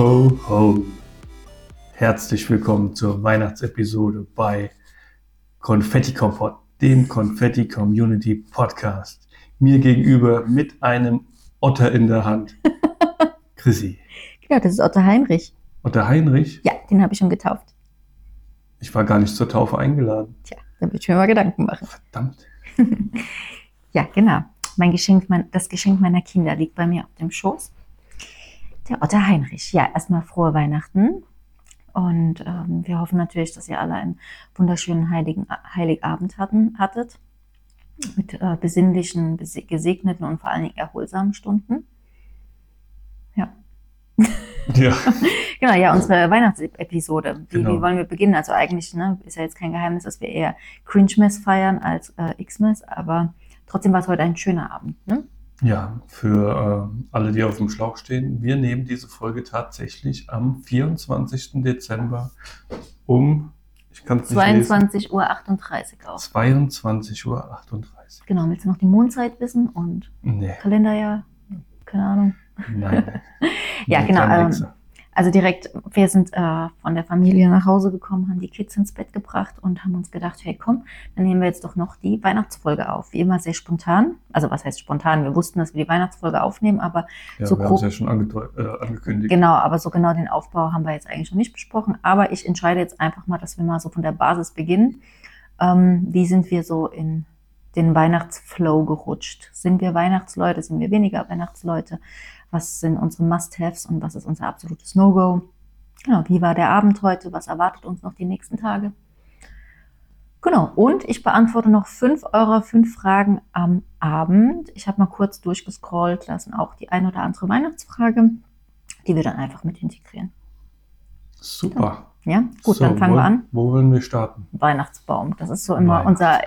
Ho, ho. Herzlich willkommen zur Weihnachtsepisode bei Konfetti Kompott, dem Konfetti Community Podcast. Mir gegenüber mit einem Otter in der Hand. Chrissy. Genau, das ist Otto Heinrich. Otter Heinrich? Ja, den habe ich schon getauft. Ich war gar nicht zur Taufe eingeladen. Tja, da würde ich mir mal Gedanken machen. Verdammt. Ja, genau. Mein Geschenk, mein, das Geschenk meiner Kinder liegt bei mir auf dem Schoß. Der Otto Heinrich. Ja, erstmal frohe Weihnachten. Und ähm, wir hoffen natürlich, dass ihr alle einen wunderschönen Heiligen, Heiligabend hatten, hattet. Mit äh, besinnlichen, gesegneten und vor allen Dingen erholsamen Stunden. Ja. Ja. Genau, ja, unsere Weihnachtsepisode. Wie, Genau. wie wollen wir beginnen? Also eigentlich ne, ist ja jetzt kein Geheimnis, dass wir eher Cringe-Mess feiern als äh, X-Mess, aber trotzdem war es heute ein schöner Abend. Ne? Ja, für äh, alle, die auf dem Schlauch stehen, wir nehmen diese Folge tatsächlich am 24. Dezember um, ich kann es nicht lesen, 22.38 Uhr auf. 22.38 Uhr. Genau, willst du noch die Mondzeit wissen und Nee, Kalenderjahr? Keine Ahnung. nein. Ja, genau, ähm. Also direkt, wir sind äh, von der Familie nach Hause gekommen, haben die Kids ins Bett gebracht und haben uns gedacht, hey komm, dann nehmen wir jetzt doch noch die Weihnachtsfolge auf. Wie immer sehr spontan. Also was heißt spontan? Wir wussten, dass wir die Weihnachtsfolge aufnehmen, aber Ja, so wir haben es grob- ja schon äh, angekündigt. Genau, aber so genau den Aufbau haben wir jetzt eigentlich noch nicht besprochen. Aber ich entscheide jetzt einfach mal, dass wir mal so von der Basis beginnen. Ähm, wie sind wir so in den Weihnachtsflow gerutscht? Sind wir Weihnachtsleute? Sind wir weniger Weihnachtsleute? Was sind unsere Must-Haves und was ist unser absolutes No-Go? Genau, wie war der Abend heute? Was erwartet uns noch die nächsten Tage? Genau, und ich beantworte noch fünf eurer fünf Fragen am Abend. Ich habe mal kurz durchgescrollt, sind auch die ein oder andere Weihnachtsfrage die wir dann einfach mit integrieren. Super. Ja, gut, So, dann fangen wo, wir an. Wo wollen wir starten? Weihnachtsbaum. Das ist so immer unser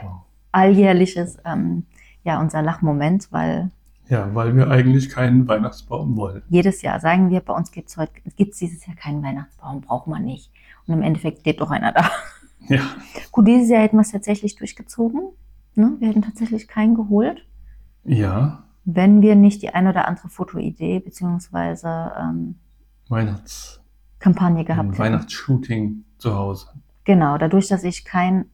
alljährliches, ähm, ja, unser Lachmoment, weil Ja, weil wir eigentlich keinen Weihnachtsbaum wollen. jedes Jahr sagen wir, bei uns gibt es heute, gibt's dieses Jahr keinen Weihnachtsbaum, braucht man nicht. Und im Endeffekt lebt doch einer da. Ja, Gut, dieses Jahr hätten wir es tatsächlich durchgezogen. Ne? Wir hätten tatsächlich keinen geholt, ja, wenn wir nicht die ein oder andere Fotoidee beziehungsweise ähm, Weihnachts, Kampagne gehabt ein hätten. Weihnachtsshooting zu Hause. Genau, dadurch, dass ich kein,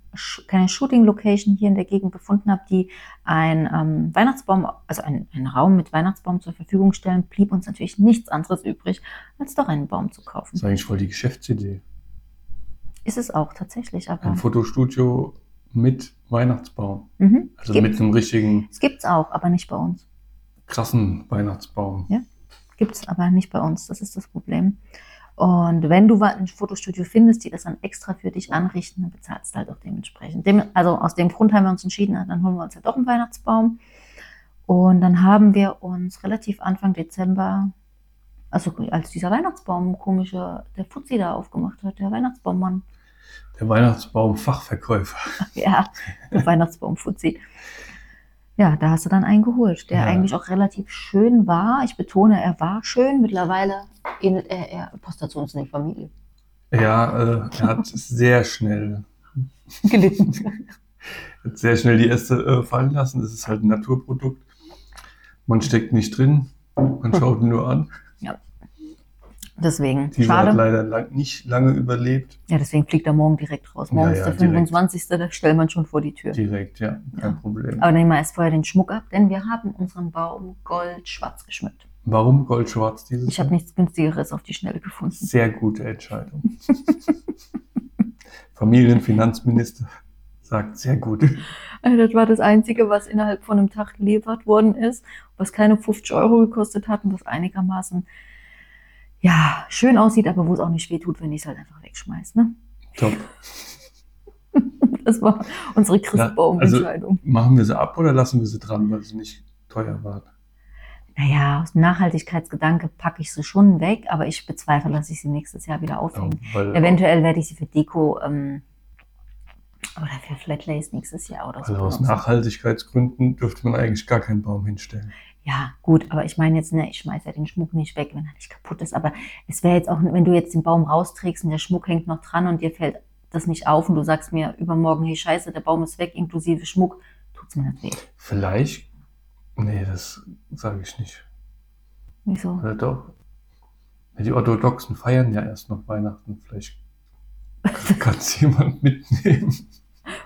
keine Shooting-Location hier in der Gegend gefunden habe, die ein ähm, Weihnachtsbaum, also einen, einen Raum mit Weihnachtsbaum zur Verfügung stellen, blieb uns natürlich nichts anderes übrig, als doch einen Baum zu Das kaufen. ist eigentlich voll die Geschäftsidee. Ist es auch tatsächlich, aber Ein Fotostudio mit Weihnachtsbaum. mhm. Also Gibt- mit einem richtigen es gibt's auch, aber nicht bei uns. krassen Weihnachtsbaum. Ja. Gibt's aber nicht bei uns, das ist das Problem. Und wenn du ein Fotostudio findest, die das dann extra für dich anrichten, dann bezahlst du halt auch dementsprechend. Dem, also aus dem Grund haben wir uns entschieden, dann holen wir uns ja doch einen Weihnachtsbaum. Und dann haben wir uns relativ Anfang Dezember, also als dieser Weihnachtsbaum komische, der Fuzzi da aufgemacht hat, der Weihnachtsbaummann, Der Weihnachtsbaum-Fachverkäufer. ja, der Weihnachtsbaum Fuzzi. Ja, da hast du dann einen geholt, der Ja. eigentlich auch relativ schön war. Ich betone, er war schön. Mittlerweile ähnelt er eher passt dazu uns in die Familie. Ja, äh, er hat sehr schnell, Gelitten. hat sehr schnell die Äste äh, fallen lassen. Das ist halt ein Naturprodukt. Man steckt nicht drin, man schaut ihn nur an. Deswegen, hat schade. leider lang, nicht lange überlebt. Ja, deswegen fliegt er morgen direkt raus. Morgen Ja, ist ja, der direkt. 25. Da stellt man schon vor die Tür. Direkt, ja, kein Ja. Problem. Aber nehmen wir erst vorher den Schmuck ab, denn wir haben unseren Baum goldschwarz geschmückt. Warum Goldschwarz dieses Ich habe nichts günstigeres auf die Schnelle gefunden. Sehr gute Entscheidung. Familienfinanzminister sagt sehr gut. Also das war das Einzige, was innerhalb von einem Tag geliefert worden ist, was keine 50 Euro gekostet hat und was einigermaßen ja, schön aussieht, aber wo es auch nicht wehtut, wenn ich es halt einfach wegschmeiß. Ne? Top. Das war unsere Christbaum-Entscheidung. Machen wir sie ab oder lassen wir sie dran, weil sie nicht teuer waren? Naja, aus Nachhaltigkeitsgedanke packe ich sie schon weg, aber ich bezweifle, dass ich sie nächstes Jahr wieder aufhänge. weil, Eventuell werde ich sie für Deko ähm, oder für Flatlays nächstes Jahr oder so. weil aus. Nachhaltigkeitsgründen dürfte man eigentlich gar keinen Baum hinstellen. Ja, gut, aber ich meine jetzt, ne, ich schmeiße ja den Schmuck nicht weg, wenn er nicht kaputt ist. Aber es wäre jetzt auch, wenn du jetzt den Baum rausträgst und der Schmuck hängt noch dran und dir fällt das nicht auf und du sagst mir übermorgen, hey Scheiße, der Baum ist weg, inklusive Schmuck, tut's mir nicht weh. Vielleicht, nee, das sage ich nicht. Wieso? Oder doch? Die Orthodoxen feiern ja erst noch Weihnachten. Vielleicht kann es jemand mitnehmen.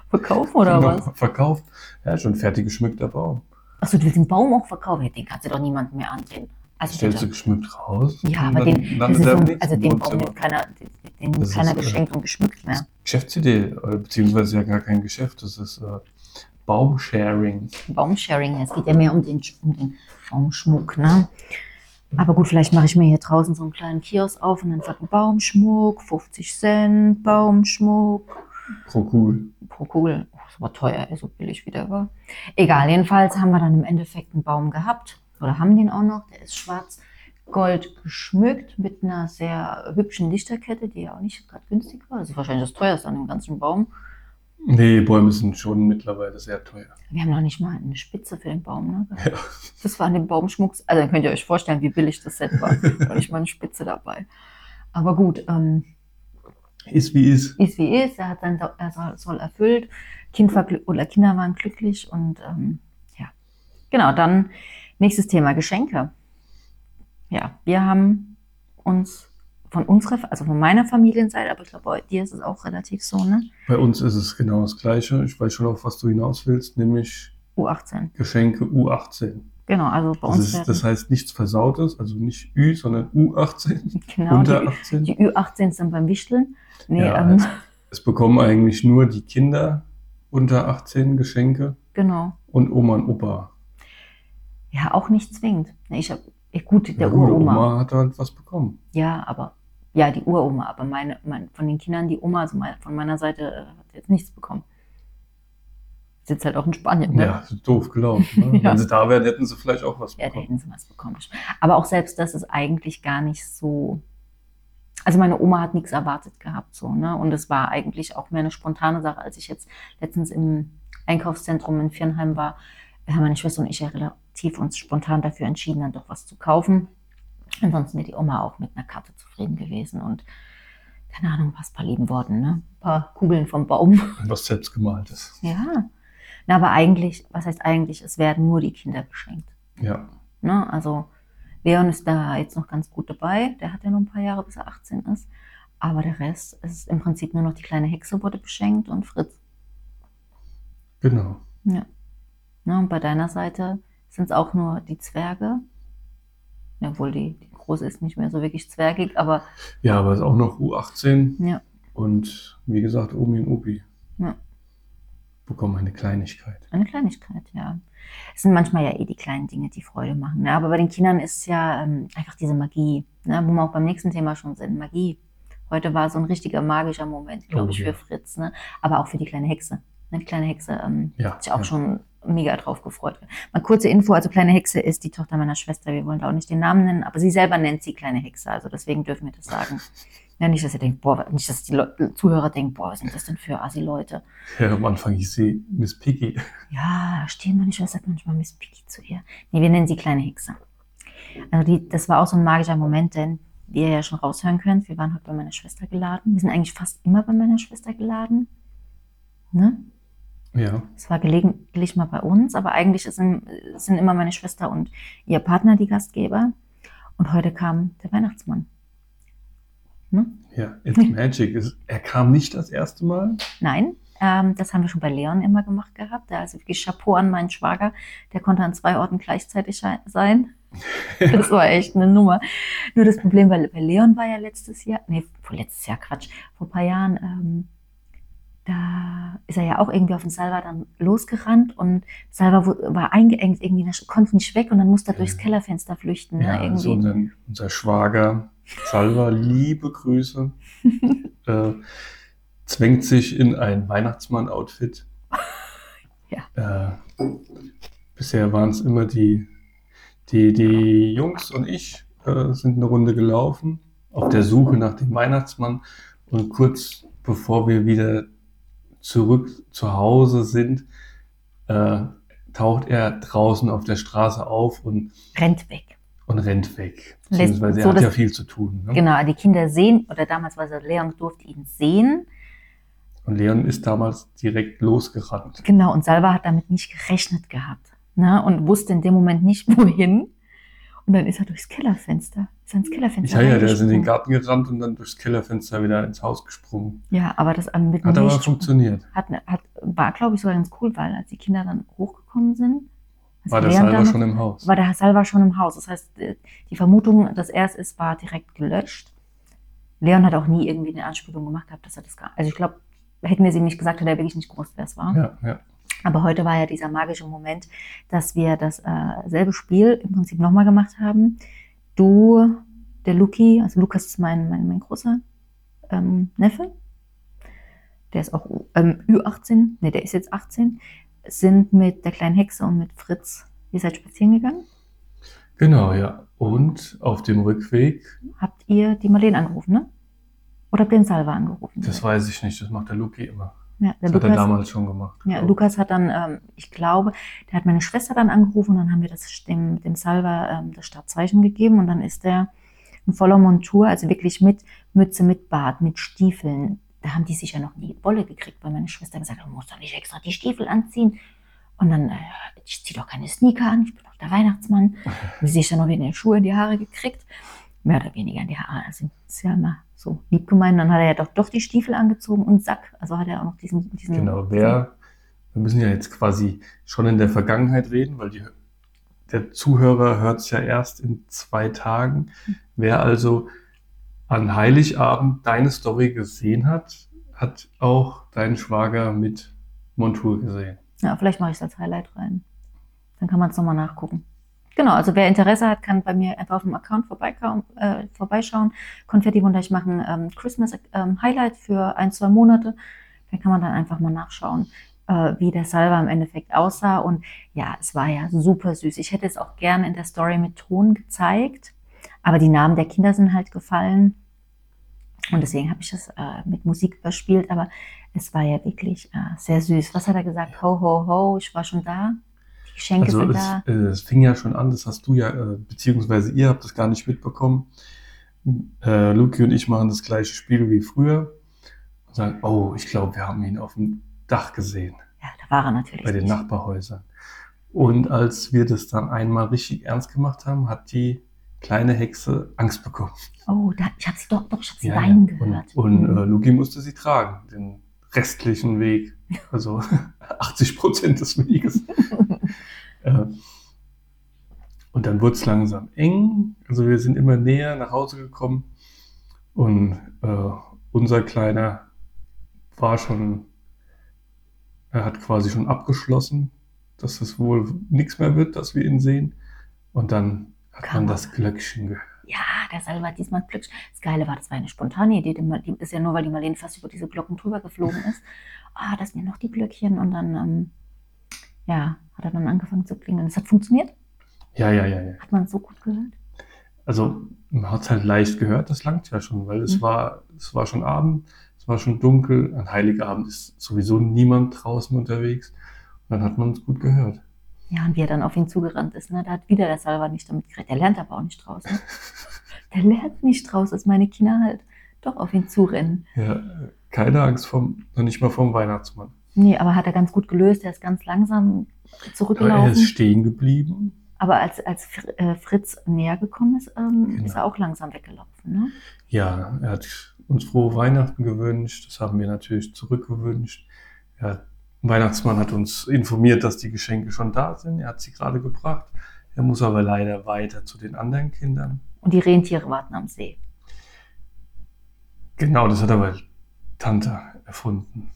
Verkaufen oder was? Verkauft. Ja, schon fertig geschmückter Baum. Achso, du willst den Baum auch verkaufen? Den kannst du doch niemandem mehr ansehen. Also Stellst du geschmückt raus. Ja, aber dann den, im so, also den Baum nimmt keiner, den den nimmt ist, keiner äh, geschenkt und geschmückt mehr. Geschäftsidee, äh, beziehungsweise ja gar kein Geschäft, das ist äh, Baumsharing. Baumsharing, es geht ja mehr um den, um den Baumschmuck, ne? Aber gut, vielleicht mache ich mir hier draußen so einen kleinen Kiosk auf und dann sagt Baumschmuck, 50 Cent, Baumschmuck Pro Kugel. pro Kugel. Oh, das war teuer, so billig wie der war. Egal, jedenfalls haben wir dann im Endeffekt einen Baum gehabt oder haben den auch noch. Der ist schwarz gold geschmückt mit einer sehr hübschen Lichterkette, die ja auch nicht gerade günstig war. Das ist wahrscheinlich das teuerste an dem ganzen Baum. Nee, Bäume sind schon mittlerweile sehr teuer. Wir haben noch nicht mal eine Spitze für den Baum. Ne? Ja. Das war an dem Baumschmuck. Also dann könnt ihr euch vorstellen, wie billig das Set war. Noch nicht mal eine Spitze dabei. Aber gut, ähm, Ist wie ist. ist wie ist. Er hat sein er soll, soll erfüllt. Kind war oder Kinder waren glücklich und ähm, ja. Genau, dann nächstes Thema Geschenke. Ja, wir haben uns von unserer, also von meiner Familienseite, aber ich glaube, bei dir ist es auch relativ so, ne? Bei uns ist es genau das Gleiche. Ich weiß schon, auf was du hinaus willst, nämlich U18. Geschenke U18. Genau, also bei Das, uns ist, werden, das heißt nichts Versautes, also nicht Ü, sondern U18. genau, unter die, 18. die Ü18 sind beim Wichteln. Nee, Ja, ähm, Es bekommen eigentlich nur die Kinder unter 18 Geschenke genau. und Oma und Opa. Ja, auch nicht zwingend. Ich habe, gut, der Ja, gut, Uroma. Oma hat halt was bekommen. Ja, aber ja, die Uroma, aber meine, mein, von den Kindern die Oma, also mein, von meiner Seite, äh, hat jetzt nichts bekommen. Sitzt halt auch in Spanien, ne? Ja, doof gelaufen. Ne? Ja. Wenn sie da wären, hätten sie vielleicht auch was Ja, da bekommen. hätten sie was bekommen. Aber auch selbst das ist eigentlich gar nicht so. Also meine Oma hat nichts erwartet gehabt, so, ne? Und es war eigentlich auch mehr eine spontane Sache, als ich jetzt letztens im Einkaufszentrum in Viernheim war, haben meine Schwester und ich ja relativ uns spontan dafür entschieden, dann doch was zu kaufen. Ansonsten wäre die Oma auch mit einer Karte zufrieden gewesen und keine Ahnung, was paar lieben Worten, ne? Ein paar Kugeln vom Baum. Was selbst gemalt ist. Ja. Na, aber eigentlich, was heißt eigentlich, es werden nur die Kinder geschenkt. Ja. Ne? Also Leon ist da jetzt noch ganz gut dabei. Der hat ja noch ein paar Jahre, bis er 18 ist. Aber der Rest ist im Prinzip nur noch die kleine Hexe wurde beschenkt und Fritz. Genau. Ja. Ne? Und bei deiner Seite sind es auch nur die Zwerge. Obwohl die, die große ist nicht mehr so wirklich zwergig, aber Ja, aber es ist auch noch U18 ja, und wie gesagt, Omi und Opi Ja. Bekommen eine Kleinigkeit. eine Kleinigkeit, ja. Es sind manchmal ja eh die kleinen Dinge, die Freude machen. Ne? Aber bei den Kindern ist es ja ähm, einfach diese Magie, ne? wo wir auch beim nächsten Thema schon sind. Magie. Heute war so ein richtiger magischer Moment, glaube Oh, ich, ja. für Fritz. Ne? Aber auch für die kleine Hexe. Ne? Die kleine Hexe ähm, Ja, hat sich auch ja. schon mega drauf gefreut. Mal kurze Info, also kleine Hexe ist die Tochter meiner Schwester. Wir wollen da auch nicht den Namen nennen, aber sie selber nennt sie kleine Hexe. Also deswegen dürfen wir das sagen. Ja, nicht, dass ihr denkt, boah, nicht, dass die Leu- Zuhörer denken, boah, was sind das denn für Assi-Leute? Ja, am Anfang hieß sie Miss Piggy. Ja, stehen meine Schwester sagt manchmal Miss Piggy zu ihr. Nee, wir nennen sie kleine Hexe. Also die, das war auch so ein magischer Moment, denn wie ihr ja schon raushören könnt, wir waren heute bei meiner Schwester geladen. Wir sind eigentlich fast immer bei meiner Schwester geladen. Ne? Ja. Es war gelegentlich mal bei uns, aber eigentlich sind, sind immer meine Schwester und ihr Partner die Gastgeber. Und heute kam der Weihnachtsmann. Ne? Ja, It's Magic. Er kam nicht das erste Mal. Nein, ähm, das haben wir schon bei Leon immer gemacht gehabt. Also wirklich Chapeau an meinen Schwager. Der konnte an zwei Orten gleichzeitig sein. Das war echt eine Nummer. Nur das Problem, weil bei Leon war ja letztes Jahr, nee, vor letztes Jahr, Quatsch, vor ein paar Jahren, ähm, da ist er ja auch irgendwie auf den Salva dann losgerannt und Salva war eingeengt, irgendwie, konnte nicht weg und dann musste er durchs Kellerfenster flüchten. Ne, Ja, also irgendwie. unser, unser Schwager Salva, liebe Grüße, äh, zwängt sich in ein Weihnachtsmann-Outfit. Ja. Äh, bisher waren es immer die, die, die Jungs und ich äh, sind eine Runde gelaufen auf der Suche nach dem Weihnachtsmann und kurz bevor wir wieder zurück zu Hause sind, äh, taucht er draußen auf der Straße auf und Rennt weg. Und rennt weg. Beziehungsweise er so, hat dass- ja viel zu tun. Ne? Genau, die Kinder sehen, oder damals war es Leon, durfte ihn sehen. Und Leon ist damals direkt losgerannt. Genau, und Salva hat damit nicht gerechnet gehabt. Ne? Und wusste in dem Moment nicht, wohin. Und dann ist er durchs Kellerfenster. Ist er ins Kellerfenster Ja, ja, der ist in den. Garten gerannt und dann durchs Kellerfenster wieder ins Haus gesprungen. Ja, aber das ähm, mit Hat aber funktioniert. hat, hat, war, glaube ich, sogar ganz cool, weil als die Kinder dann hochgekommen sind, als War der dann- schon im Haus. war der Salva schon im Haus. Das heißt, äh, die Vermutung, dass er es ist, war direkt gelöscht. Leon hat auch nie irgendwie eine Anspielung gemacht gehabt, dass er das gar. Also ich glaube, hätten wir ihm nicht gesagt, hätte er wirklich nicht gewusst, wer es war. Ja, ja. Aber heute war ja dieser magische Moment, dass wir das äh, selbe Spiel im Prinzip nochmal gemacht haben. Du, der Luki, also Lukas ist mein, mein, mein großer ähm, Neffe, der ist auch ähm, Ü18, ne, der ist jetzt 18, sind mit der kleinen Hexe und mit Fritz, ihr seid spazieren gegangen. Genau, ja. Und auf dem Rückweg, Habt ihr die Marlene angerufen, ne? Oder habt ihr den Salva angerufen? das weiß ich nicht, das macht der Luki immer. ja, der Das hat er Lukas, damals schon gemacht. ja, glaub ich. Lukas hat dann, ähm, ich glaube, der hat meine Schwester dann angerufen und dann haben wir das dem, dem Salva ähm, das Startzeichen gegeben und dann ist der in voller Montur, also wirklich mit Mütze, mit Bart, mit Stiefeln. Da haben die sicher noch nie Wolle gekriegt, weil meine Schwester gesagt hat, du musst doch nicht extra die Stiefel anziehen. Und dann, äh, ich zieh doch keine Sneaker an, ich bin doch der Weihnachtsmann. Wie sich dann noch wieder die Schuhe in die Haare gekriegt. Mehr oder weniger in die Haare. Also ist ja immer so lieb gemeint. Dann hat er ja doch, doch die Stiefel angezogen und Sack. Also hat er auch noch diesen. diesen Genau, wer, wir müssen ja jetzt quasi schon in der Vergangenheit reden, weil die, der Zuhörer hört es ja erst in zwei Tagen. Wer also an Heiligabend deine Story gesehen hat, hat auch deinen Schwager mit Montur gesehen. Ja, vielleicht mache ich es als Highlight rein. Dann kann man es nochmal nachgucken. Genau, also wer Interesse hat, kann bei mir einfach auf dem Account äh, vorbeischauen. Konfetti Wunder, ich mache ein ähm, Christmas ähm, Highlight für ein, zwei Monate. Da kann man dann einfach mal nachschauen, äh, wie der Salva im Endeffekt aussah. Und ja, es war ja super süß. Ich hätte es auch gerne in der Story mit Ton gezeigt, aber die Namen der Kinder sind halt gefallen. Und deswegen habe ich das äh, mit Musik überspielt, aber es war ja wirklich äh, sehr süß. Was hat er gesagt? Ho, ho, ho, ich war schon da. Die Geschenke Also sind es, da. äh, es fing ja schon an, das hast du ja, äh, beziehungsweise ihr habt das gar nicht mitbekommen. Äh, Luki und ich machen das gleiche Spiel wie früher und sagen, oh, ich glaube, wir haben ihn auf dem Dach gesehen. Ja, da war er natürlich. bei den nicht. Nachbarhäusern. Und als wir das dann einmal richtig ernst gemacht haben, hat die kleine Hexe Angst bekommen. Oh, da, ich habe sie doch, doch, ich habe sie Ja, weinen ja. gehört. Und, und Mhm. äh, Luki musste sie tragen, den restlichen Weg. Also 80 Prozent des Weges. äh, und dann wurde es langsam eng. Also wir sind immer näher nach Hause gekommen. Und äh, unser Kleiner war schon, er hat quasi schon abgeschlossen, dass es wohl nichts mehr wird, dass wir ihn sehen. Und dann hat Kam man das Glöckchen gehört. Ja, der Salva hat diesmal Glück. Das Geile war, das war eine spontane Idee. Die ist ja nur, weil die Marlene fast über diese Glocken drüber geflogen ist. Ah, das sind ja noch die Glöckchen. Und dann, ähm, ja, hat er dann angefangen zu klingeln. Das hat funktioniert. Ja, ja, ja, ja. Hat man es so gut gehört. Also man hat es halt leicht gehört, das langt ja schon, weil es Mhm. war, es war schon Abend, es war schon dunkel. An Heiligabend ist sowieso niemand draußen unterwegs. Und dann hat man es gut gehört. Ja, und wie er dann auf ihn zugerannt ist, ne? da hat wieder der Salva nicht damit geredet. Der lernt aber auch nicht draußen. Der lernt nicht draußen, dass meine Kinder halt doch auf ihn zurennen. Ja, keine Angst vom, noch nicht mal vom Weihnachtsmann. Nee, aber hat er ganz gut gelöst. Er ist ganz langsam Aber er zurückgelaufen. ist stehen geblieben. Aber als, als äh, Fritz näher gekommen ist, ähm, Genau. ist er auch langsam weggelaufen. Ne? Ja, er hat uns frohe Weihnachten gewünscht. Das haben wir natürlich zurückgewünscht. Ja, Weihnachtsmann hat uns informiert, dass die Geschenke schon da sind. Er hat sie gerade gebracht. Er muss aber leider weiter zu den anderen Kindern. Und die Rentiere warten am See. Genau, das hat aber Tante erfunden.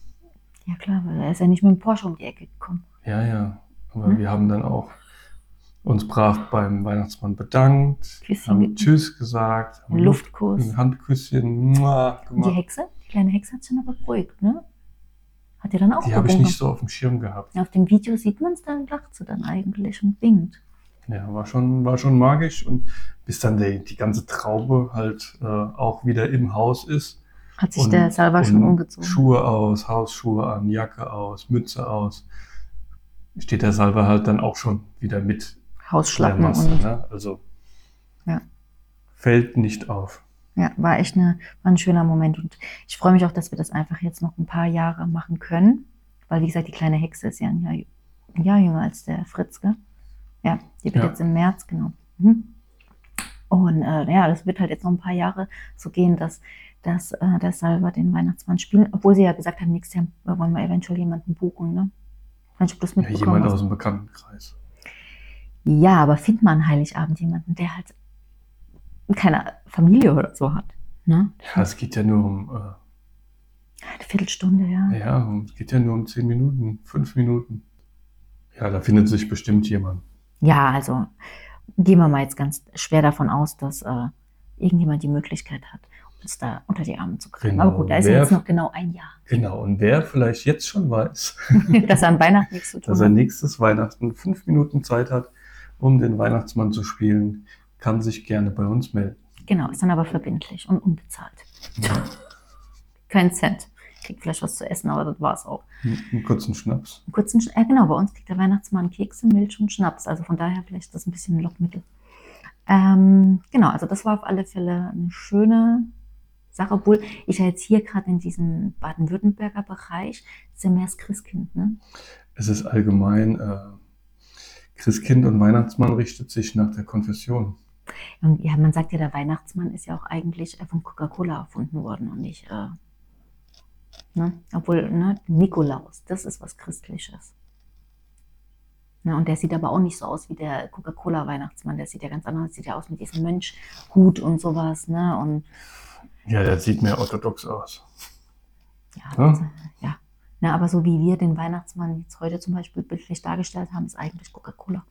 Ja klar, weil er ist ja nicht mit dem Porsche um die Ecke gekommen. Ja, ja. Aber Hm? wir haben dann auch uns brav beim Weihnachtsmann bedankt, Küsschen haben. Tschüss gesagt, haben Ein Luftkuss. ein Handküsschen Und die gemacht. Hexe, die kleine Hexe hat sich dann aber beruhigt, ne? Hat die dann auch Die habe ich nicht so auf dem Schirm gehabt. Auf dem Video sieht man es, dann lacht sie dann eigentlich und winkt. Ja, war schon, war schon magisch. Und bis dann die, die ganze Traube halt äh, auch wieder im Haus ist. Hat sich Und- der Salva schon umgezogen. Schuhe aus, Hausschuhe an, Jacke aus, Mütze aus. Steht der Salva halt dann auch schon wieder mit Hausschlappen Masse. Ne? Also Ja. fällt nicht auf. Ja, war echt eine, war ein schöner Moment. Und ich freue mich auch, dass wir das einfach jetzt noch ein paar Jahre machen können. Weil, wie gesagt, die kleine Hexe ist ja ein Jahr, ein Jahr jünger als der Fritz, gell? Ja, die wird Ja. jetzt im März, genau. Mhm. Und äh, ja, das wird halt jetzt noch ein paar Jahre so gehen, dass, dass äh, der Salva den Weihnachtsmann spielen, obwohl sie ja gesagt haben, nächstes Jahr wollen wir eventuell jemanden buchen, ne? Ich weiß das ja, jemand aus dem Bekanntenkreis. Ja, aber find mal an Heiligabend jemanden, der halt keine Familie oder so hat. Ne? Ja, es geht ja nur um. Äh, Eine Viertelstunde, ja. Ja, es geht ja nur um zehn Minuten, fünf Minuten. Ja, da findet sich bestimmt jemand. Ja, also gehen wir mal jetzt ganz schwer davon aus, dass äh, irgendjemand die Möglichkeit hat, uns da unter die Arme zu kriegen. Genau. Aber gut, da ist Wer- jetzt noch genau ein Jahr, Genau, und wer vielleicht jetzt schon weiß, dass er an Weihnachten nichts zu tun dass er nächstes Weihnachten fünf Minuten Zeit hat, um den Weihnachtsmann zu spielen, kann sich gerne bei uns melden. Genau, ist dann aber verbindlich und unbezahlt. Kein Cent. Kriegt vielleicht was zu essen, aber das war's auch. Einen kurzen Schnaps. Einen kurzen, Sch- äh, genau, bei uns kriegt der Weihnachtsmann Kekse, Milch und Schnaps. Also von daher vielleicht das ein bisschen ein Lockmittel. Ähm, genau, also das war auf alle Fälle eine schöne Sache, obwohl ich ja jetzt hier gerade in diesem Baden-Württemberger Bereich ist ja mehr das Christkind, ne? Es ist allgemein, äh, Christkind und Weihnachtsmann richtet sich nach der Konfession. Ja, man sagt ja, der Weihnachtsmann ist ja auch eigentlich äh, von Coca-Cola erfunden worden und nicht, äh, ne? Obwohl, ne, Nikolaus, das ist was Christliches. Ne, und der sieht aber auch nicht so aus wie der Coca-Cola-Weihnachtsmann, der sieht ja ganz anders, sieht ja aus mit diesem Mönchhut und sowas, ne? Und Ja, der sieht mehr orthodox aus. ja, Ja. also, ja. Ne, aber so wie wir den Weihnachtsmann jetzt heute zum Beispiel bildlich dargestellt haben, ist eigentlich Coca-Cola.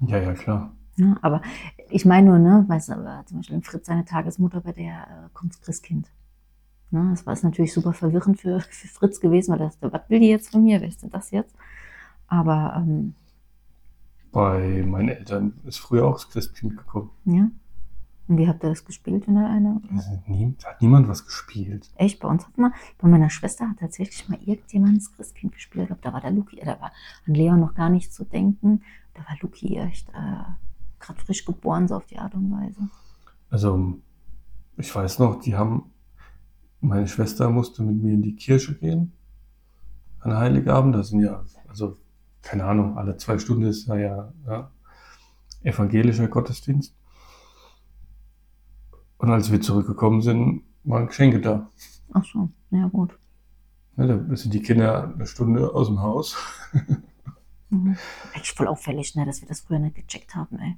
Ja, ja, klar. Ne? Aber ich meine nur, ne, weißt du, aber zum Beispiel in Fritz seine Tagesmutter, bei der äh, kommt das Christkind. Ne, das war es natürlich super verwirrend für, für Fritz gewesen, weil er dachte, was will die jetzt von mir? Wer ist denn das jetzt? Aber ähm, Bei meinen Eltern ist früher auch das Christkind gekommen. ja. Und wie habt ihr das gespielt in der eine? Also nie, da hat niemand was gespielt. Echt, bei uns hat mal, bei meiner Schwester hat tatsächlich mal irgendjemand das Christkind gespielt. Ich glaube, da war der Luki, da war an Leon noch gar nicht zu denken. Da war Luki echt äh, gerade frisch geboren, so auf die Art und Weise. Also, ich weiß noch, die haben, meine Schwester musste mit mir in die Kirche gehen. An Heiligabend, das sind ja, also, keine Ahnung, alle zwei Stunden ist ja, ja, ja evangelischer Gottesdienst. Und als wir zurückgekommen sind, waren Geschenke da. Ach so, ja gut. Ne, da sind die Kinder eine Stunde aus dem Haus. Mhm. Eigentlich voll auffällig, ne, dass wir das früher nicht gecheckt haben, ey.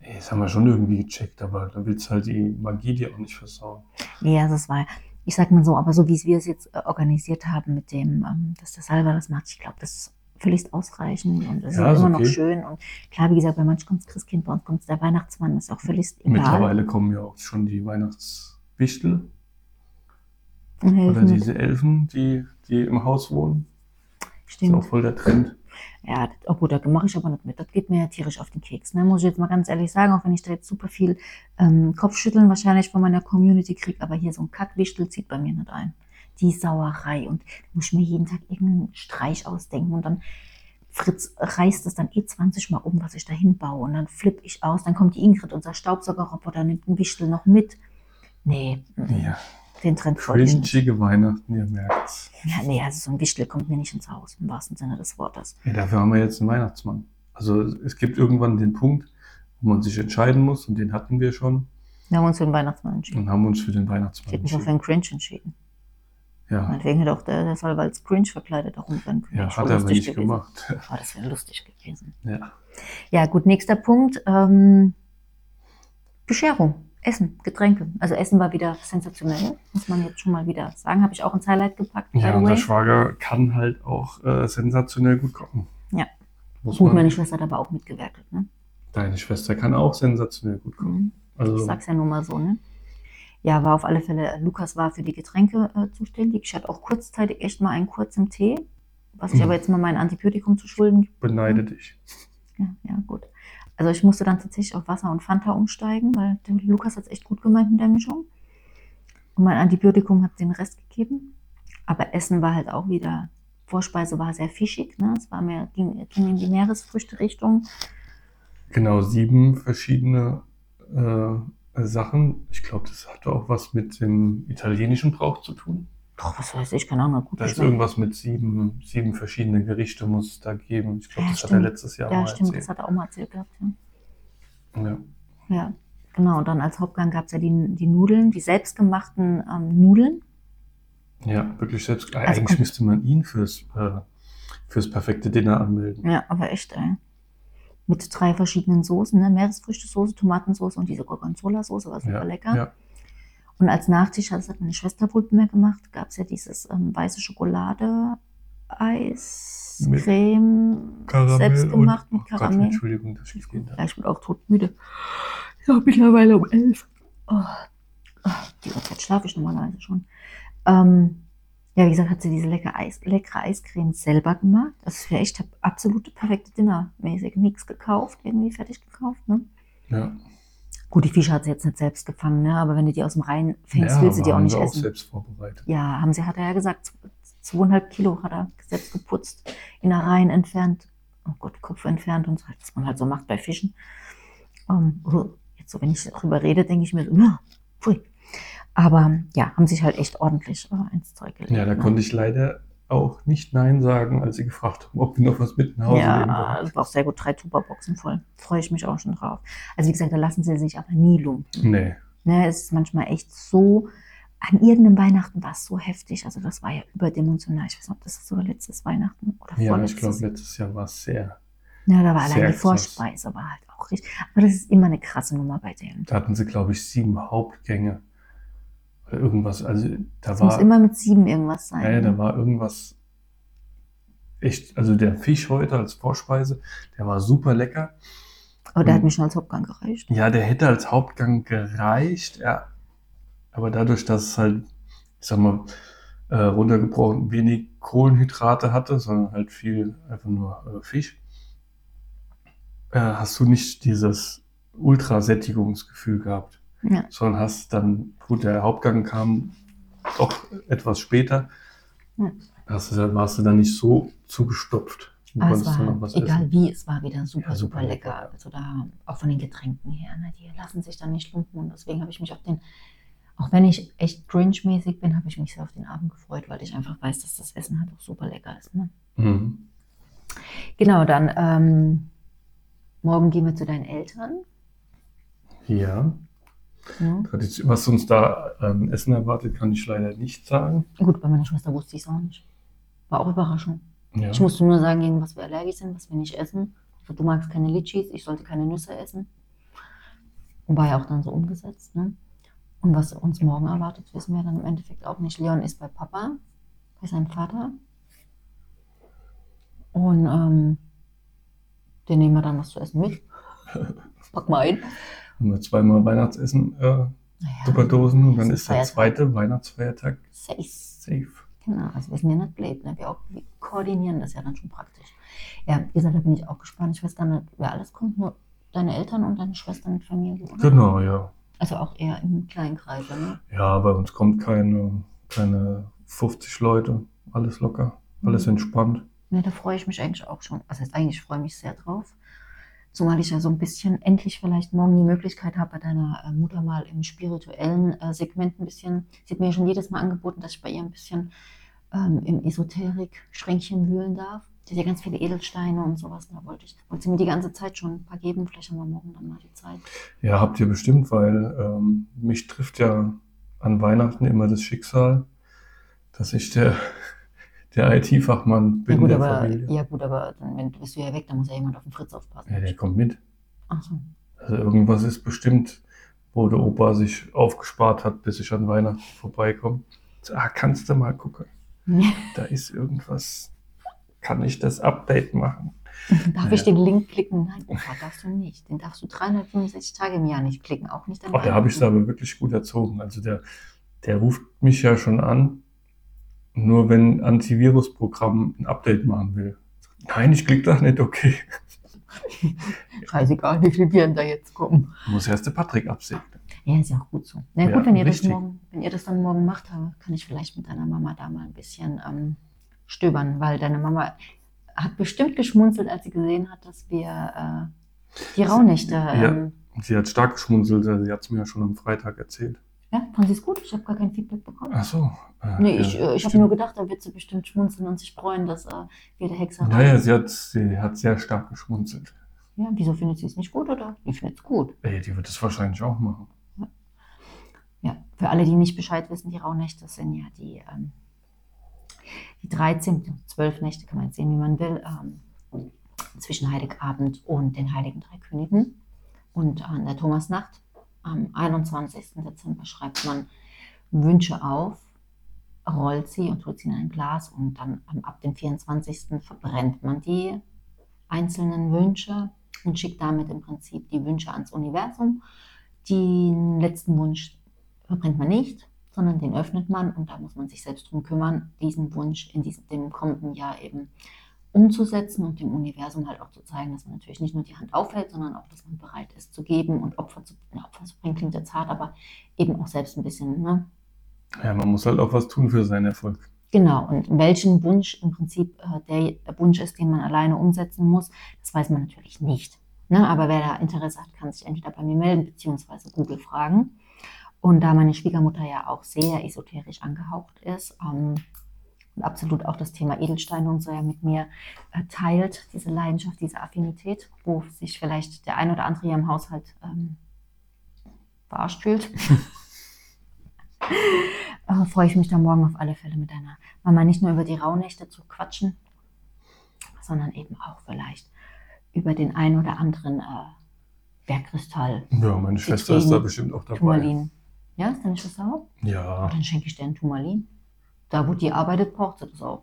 Ey, Das haben wir schon irgendwie gecheckt, aber da willst du halt die Magie dir auch nicht versauen. Ja, das war, ich sag mal so, aber so wie wir es jetzt äh, organisiert haben mit dem, ähm, dass der Salva das macht, ich glaube, das ist völlig ausreichend und es Ja, ist immer noch okay. schön. Und klar, wie gesagt, bei manchen kommt das Christkind, bei uns kommt der Weihnachtsmann, ist auch völlig egal. Mittlerweile kommen ja auch schon die Weihnachtswichtel oder mit. diese Elfen, die, die im Haus wohnen. Ist auch Stimmt. voll der Trend. Ja, oh gut, da mache ich aber nicht mit. Das geht mir ja tierisch auf den Keks. Ne? Muss ich jetzt mal ganz ehrlich sagen, auch wenn ich da jetzt super viel ähm, Kopfschütteln wahrscheinlich von meiner Community kriege, aber hier so ein Kackwichtel zieht bei mir nicht ein. Die Sauerei. Und muss ich mir jeden Tag irgendeinen Streich ausdenken und dann Fritz reißt es dann eh 20 Mal um, was ich da hinbaue. Und dann flippe ich aus. Dann kommt die Ingrid, unser Staubsaugerroboter, nimmt einen Wichtel noch mit. Nee, mm, Ja, den Trend ich nicht. cringige Weihnachten, ihr merkt's. Ja, nee, also so ein Wichtel kommt mir nicht ins Haus, im wahrsten Sinne des Wortes. Ja, dafür haben wir jetzt einen Weihnachtsmann. Also es gibt irgendwann den Punkt, wo man sich entscheiden muss und den hatten wir schon Wir haben uns für den Weihnachtsmann entschieden. und haben uns für den Ich Weihnachtsmann hätte mich auch für entschieden. einen Cringe entschieden. Ja, Meinetwegen hätte auch der, der Salva als Cringe verkleidet auch rumrennen können. ja hat er aber nicht gewesen. gemacht. Oh, das wäre lustig gewesen. Ja. Ja, gut, nächster Punkt. Ähm, Bescherung. Essen, Getränke. Also Essen war wieder sensationell, muss man jetzt schon mal wieder sagen. Habe ich auch ins Highlight gepackt, Ja, unser. Schwager kann halt auch äh, sensationell gut kochen. Ja. Muss Gut, man, meine Schwester hat aber auch mitgewerkelt. Ne? deine Schwester kann auch sensationell gut kochen. Mhm. Ich Also, sag's ja nur mal so, ne? Ja, war auf alle Fälle, Lukas war für die Getränke äh, zuständig. Ich hatte auch kurzzeitig echt mal einen kurzen Tee, was ich Mhm. aber jetzt mal mein Antibiotikum zu schulden beneide dich. Ja, ja, gut. Also ich musste dann tatsächlich auf Wasser und Fanta umsteigen, weil der Lukas hat es echt gut gemeint mit der Mischung. Und mein Antibiotikum hat den Rest gegeben. Aber Essen war halt auch wieder, Vorspeise war sehr fischig, ne? Es war mehr, ging, ging in die Meeresfrüchte-Richtung. Genau, sieben verschiedene äh, Sachen. Ich glaube, das hatte auch was mit dem italienischen Brauch zu tun. Doch, was weiß ich, keine Ahnung, gut Da ist irgendwas mit sieben, sieben verschiedene Gerichte muss es da geben. Ich glaube, Ja, das hat er stimmt. letztes Jahr Ja, mal stimmt, erzählt. das hat er auch mal erzählt gehabt, ja. Ja. Ja, Genau, und dann als Hauptgang gab es ja die, die Nudeln, die selbstgemachten ähm, Nudeln. Ja, wirklich selbst. Also Eigentlich kommt- müsste man ihn fürs, äh, fürs perfekte Dinner anmelden. Ja, aber echt, ey. Mit drei verschiedenen Soßen, ne? Meeresfrüchtesoße, Tomatensoße und diese Gorgonzola-Soße, war super Ja, lecker. ja. Und als Nachtisch, das hat meine Schwester wohl mehr gemacht, gab es ja dieses ähm, weiße Schokolade, Eis, Mit Creme, Karamell selbst gemacht und, mit oh Gott, Karamell. Entschuldigung, dass ich darf. Ja, ich bin auch todmüde. Ja, mittlerweile um elf. Oh, oh, die Uhrzeit schlafe ich normalerweise schon. Ähm, ja, wie gesagt, hat sie diese leckere, Eis, leckere Eiscreme selber gemacht. Das wäre echt absolute perfekte Dinnermäßig. Nichts gekauft, irgendwie fertig gekauft. Ne? Ja. Gut, die Fische hat sie jetzt nicht selbst gefangen, ne? aber wenn du die aus dem Rhein fängst, ja, willst du die auch nicht sie auch essen. selbst vorbereitet. Ja, haben sie, hat er ja gesagt, zweieinhalb Kilo hat er selbst geputzt, in der Reihen entfernt, oh Gott, Kopf entfernt und so, was man halt so macht bei Fischen. Ähm, uh, jetzt so, wenn ich darüber rede, denke ich mir so, uh, pfui. Aber ja, haben sich halt echt ordentlich äh, ins Zeug gelegt. Ja, da ne? konnte ich leider auch nicht Nein sagen, als sie gefragt haben, ob wir noch was mit nach Hause nehmen Ja, das war auch sehr gut, drei Tupperboxen voll. Freue ich mich auch schon drauf. Also wie gesagt, da lassen sie sich aber nie lumpen. Nee. Ne, es ist manchmal echt so, an irgendeinem Weihnachten war es so heftig. Also das war ja überdimensional. Ich weiß nicht, ob das sogar letztes Weihnachten oder Ja, ich glaube, letztes Jahr war es sehr. ja, da war allein die krass. Vorspeise, war halt auch richtig. Aber das ist immer eine krasse Nummer bei denen. Da hatten sie, glaube ich, sieben Hauptgänge. Irgendwas. Also da Es muss war, immer mit sieben irgendwas sein. ja, ja, ne? da war irgendwas echt, also der Fisch heute als Vorspeise, der war super lecker. Aber der hat Mhm. mir schon als Hauptgang gereicht. Ja, der hätte als Hauptgang gereicht, ja. Aber dadurch, dass es halt, ich sag mal, äh, runtergebrochen wenig Kohlenhydrate hatte, sondern halt viel einfach nur äh, Fisch, äh, hast du nicht dieses Ultrasättigungsgefühl gehabt, Ja. sondern hast dann, gut, der Hauptgang kam doch etwas später, Ja. hast du, warst du dann nicht so zugestopft. Du Aber es war, egal essen. wie, es war wieder super, Ja, super super lecker. lecker. Also da, auch von den Getränken her, ne, die lassen sich dann nicht lumpen. Und deswegen habe ich mich auf den, auch wenn ich echt Grinch-mäßig bin, habe ich mich sehr auf den Abend gefreut, weil ich einfach weiß, dass das Essen halt auch super lecker ist. Ne? Mhm. Genau, dann ähm, morgen gehen wir zu deinen Eltern. Ja. Tradition- Was uns da an Essen erwartet, kann ich leider nicht sagen. Gut, bei meiner Schwester wusste ich es auch nicht. War auch Überraschung. Ja. Ich musste nur sagen, gegen was wir allergisch sind, was wir nicht essen. Also, du magst keine Litchis, ich sollte keine Nüsse essen. Und war ja auch dann so umgesetzt. Ne? Und was uns morgen erwartet, wissen wir dann im Endeffekt auch nicht. Leon ist bei Papa, bei seinem Vater. Und ähm, den nehmen wir dann was zu essen mit. Pack mal ein. Haben wir zweimal Weihnachtsessen, äh, Naja, Tupperdosen und dann das ist der Feiertag. zweite Weihnachtsfeiertag Safe. safe. Genau, also wir sind ja nicht blöd, ne? wir, auch, wir koordinieren das ja dann schon praktisch. Ja, wie gesagt, da bin ich auch gespannt. Ich weiß gar nicht, wer alles kommt, nur deine Eltern und deine Schwester mit Familie, oder? Genau, ja. Also auch eher im kleinen Kreis, ne? Ja, bei uns kommt keine, keine 50 Leute. Alles locker, alles Mhm. entspannt. Ne, da freue ich mich eigentlich auch schon. Was heißt eigentlich, ich freue mich sehr drauf. Zumal ich ja so ein bisschen endlich vielleicht morgen die Möglichkeit habe, bei deiner äh, Mutter mal im spirituellen äh, Segment ein bisschen, sie hat mir ja schon jedes Mal angeboten, dass ich bei ihr ein bisschen ähm, im Esoterik-Schränkchen wühlen darf. Sie hat ja ganz viele Edelsteine und sowas. Da wollte ich, wollte sie mir die ganze Zeit schon ein paar geben. Vielleicht haben wir morgen dann mal die Zeit. Ja, habt ihr bestimmt, weil ähm, mich trifft ja an Weihnachten immer das Schicksal, dass ich der, der IT-Fachmann bin ja, gut, der aber, Familie. ja gut, aber dann wenn, bist du ja weg, dann muss ja jemand auf den Fritz aufpassen. Ja, der kommt mit. Ach so. Also irgendwas ist bestimmt, wo der Opa sich aufgespart hat, bis ich an Weihnachten vorbeikomme. So, Ah, kannst du mal gucken. Da ist irgendwas. Kann ich das Update machen? Darf Ja. ich den Link klicken? Nein, Opa, darfst du nicht. Den darfst du 365 Tage im Jahr nicht klicken, auch nicht an Oh, da habe ich es aber wirklich gut erzogen. Also der, der ruft mich ja schon an, nur wenn ein Antivirusprogramm ein Update machen will. Nein, ich klicke da nicht, okay. Scheißegal, wie viele Viren da jetzt kommen. Muss erst der Patrick absegnen. Ja, ist ja auch gut so. Na Ja, gut, wenn ihr, das morgen, wenn ihr das dann morgen macht, kann ich vielleicht mit deiner Mama da mal ein bisschen ähm, stöbern, weil deine Mama hat bestimmt geschmunzelt, als sie gesehen hat, dass wir äh, die Rauhnächte. Ja. Ähm, Sie hat stark geschmunzelt, also sie hat es mir ja schon am Freitag erzählt. Ja, fand sie es gut? Ich habe gar kein Feedback bekommen. Ach so. äh, Nee, ja, ich, äh, ich habe nur gedacht, da wird sie bestimmt schmunzeln und sich freuen, dass äh, wir der Hexerei. Naja, sie hat, sie hat sehr stark geschmunzelt. Ja, wieso findet sie es nicht gut oder? Die findet es gut. Ey, die wird es wahrscheinlich auch machen. Ja, für alle, die nicht Bescheid wissen, die Rauhnächte sind ja die, ähm, die 13, 12 Nächte, kann man jetzt sehen, wie man will, ähm, zwischen Heiligabend und den Heiligen Drei Königen. Und an der Thomasnacht, am 21. Dezember, schreibt man Wünsche auf, rollt sie und tut sie in ein Glas und dann ab dem 24. verbrennt man die einzelnen Wünsche und schickt damit im Prinzip die Wünsche ans Universum. Den letzten Wunsch verbrennt man nicht, sondern den öffnet man und da muss man sich selbst drum kümmern, diesen Wunsch in diesem dem kommenden Jahr eben umzusetzen und dem Universum halt auch zu zeigen, dass man natürlich nicht nur die Hand aufhält, sondern auch, dass man bereit ist zu geben und Opfer zu, ja, Opfer zu bringen, klingt jetzt hart, aber eben auch selbst ein bisschen, ne? Ja, man muss halt auch was tun für seinen Erfolg. Genau, und welchen Wunsch im Prinzip äh, der Wunsch ist, den man alleine umsetzen muss, das weiß man natürlich nicht. Ne? Aber wer da Interesse hat, kann sich entweder bei mir melden, beziehungsweise Google fragen. Und da meine Schwiegermutter ja auch sehr esoterisch angehaucht ist ähm, und absolut auch das Thema Edelsteine und so ja mit mir äh, teilt, diese Leidenschaft, diese Affinität, wo sich vielleicht der ein oder andere hier im Haushalt ähm, verarscht fühlt, äh, freue ich mich da morgen auf alle Fälle mit deiner Mama nicht nur über die Rauhnächte zu quatschen, sondern eben auch vielleicht über den ein oder anderen äh, Bergkristall. Ja, meine Schwester ist da bestimmt auch dabei. Turmalin. Ja, ist deine Schwester auch? Ja. Dann schenke ich dir einen Turmalin. Da, wo die arbeitet, braucht sie das auch.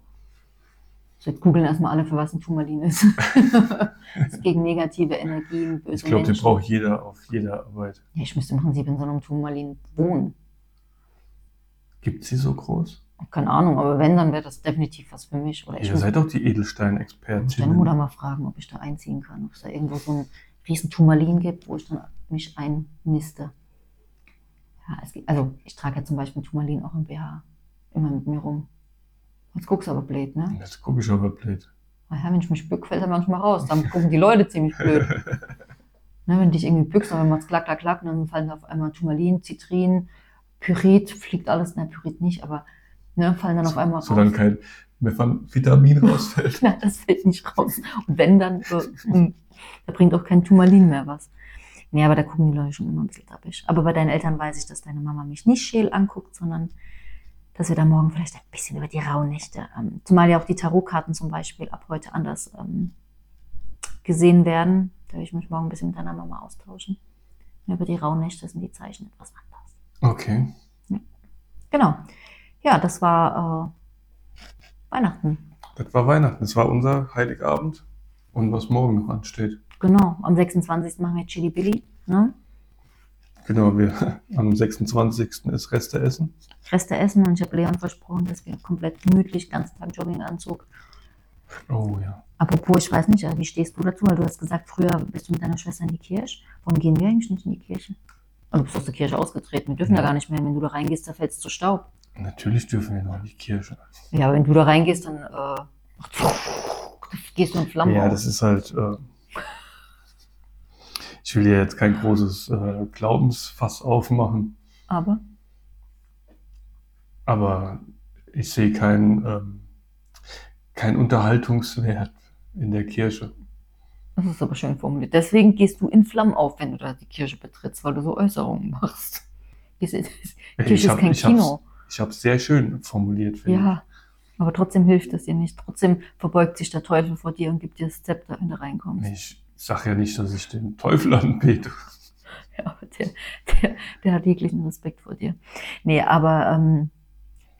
So, jetzt googeln erstmal alle, für was ein Turmalin ist. das ist gegen negative Energien, böse Ich glaube, die Menschen. braucht jeder auf jeder Arbeit. Ja, ich müsste im Prinzip in so einem Turmalin wohnen. Gibt sie so groß? Keine Ahnung, aber wenn, dann wäre das definitiv was für mich. Oder ich Ihr muss seid doch die muss deine Edelstein-Expertin. Mutter mal fragen, ob ich da einziehen kann. Ob es da irgendwo so ein riesen Turmalin gibt, wo ich dann mich einniste. Ja, gibt, also ich trage ja zum Beispiel Turmalin auch im BH. Immer mit mir rum. Jetzt guckst du aber blöd, ne? Jetzt gucke ich aber blöd. Naja, wenn ich mich bück, fällt er manchmal raus. Dann gucken die Leute ziemlich blöd. Ne, wenn du dich irgendwie bückst, dann macht es klack, klack, klack, und dann fallen auf einmal Turmalin, Zitrin, Pyrit, fliegt alles, ne, Pyrit nicht, aber ne, fallen dann auf einmal raus. Solange kein Vitamin rausfällt. Na, das fällt nicht raus. Und wenn, dann so, hm, da bringt auch kein Turmalin mehr was. Nee, aber da gucken die Leute schon immer ein bisschen tappig. Aber bei deinen Eltern weiß ich, dass deine Mama mich nicht scheel anguckt, sondern dass wir da morgen vielleicht ein bisschen über die Rauhnächte, ähm, zumal ja auch die Tarotkarten zum Beispiel ab heute anders ähm, gesehen werden. Da werde ich mich morgen ein bisschen mit deiner Mama austauschen. Über die Rauhnächte sind die Zeichen etwas anders. Okay. Genau. Ja, das war äh, Weihnachten. Das war Weihnachten. Das war unser Heiligabend. Und was morgen noch ansteht. Genau. Am 26. machen wir Chili Billy. Ne? Genau, wir am 26. ist Reste essen. Reste essen und ich habe Leon versprochen, dass wir komplett gemütlich, ganzen Tag Jogginganzug. Oh ja. Apropos, ich weiß nicht, äh, wie stehst du dazu? Weil du hast gesagt, früher bist du mit deiner Schwester in die Kirche. Warum gehen wir eigentlich nicht in die Kirche? Also du bist aus der Kirche ausgetreten. Wir dürfen Ja. da gar nicht mehr. Wenn du da reingehst, da fällst du zu Staub. Natürlich dürfen wir noch in die Kirche. Ja, aber wenn du da reingehst, dann äh, gehst du in Flammen Ja, auf. das ist halt. Äh, ich will ja jetzt kein großes äh, Glaubensfass aufmachen, Aber aber ich sehe keinen ähm, keinen Unterhaltungswert in der Kirche. das ist aber schön formuliert. Deswegen gehst du in Flammen auf, wenn du da die Kirche betrittst, weil du so Äußerungen machst. Die Kirche ist hab- kein ich hab's- Kino. Ich habe es sehr schön formuliert, finde Ja, aber trotzdem hilft es dir nicht. Trotzdem verbeugt sich der Teufel vor dir und gibt dir das Zepter, wenn du reinkommst. ich. Ich sage ja nicht, dass ich den Teufel anbete. Ja, aber der, der, der hat jeglichen Respekt vor dir. Nee, aber ähm,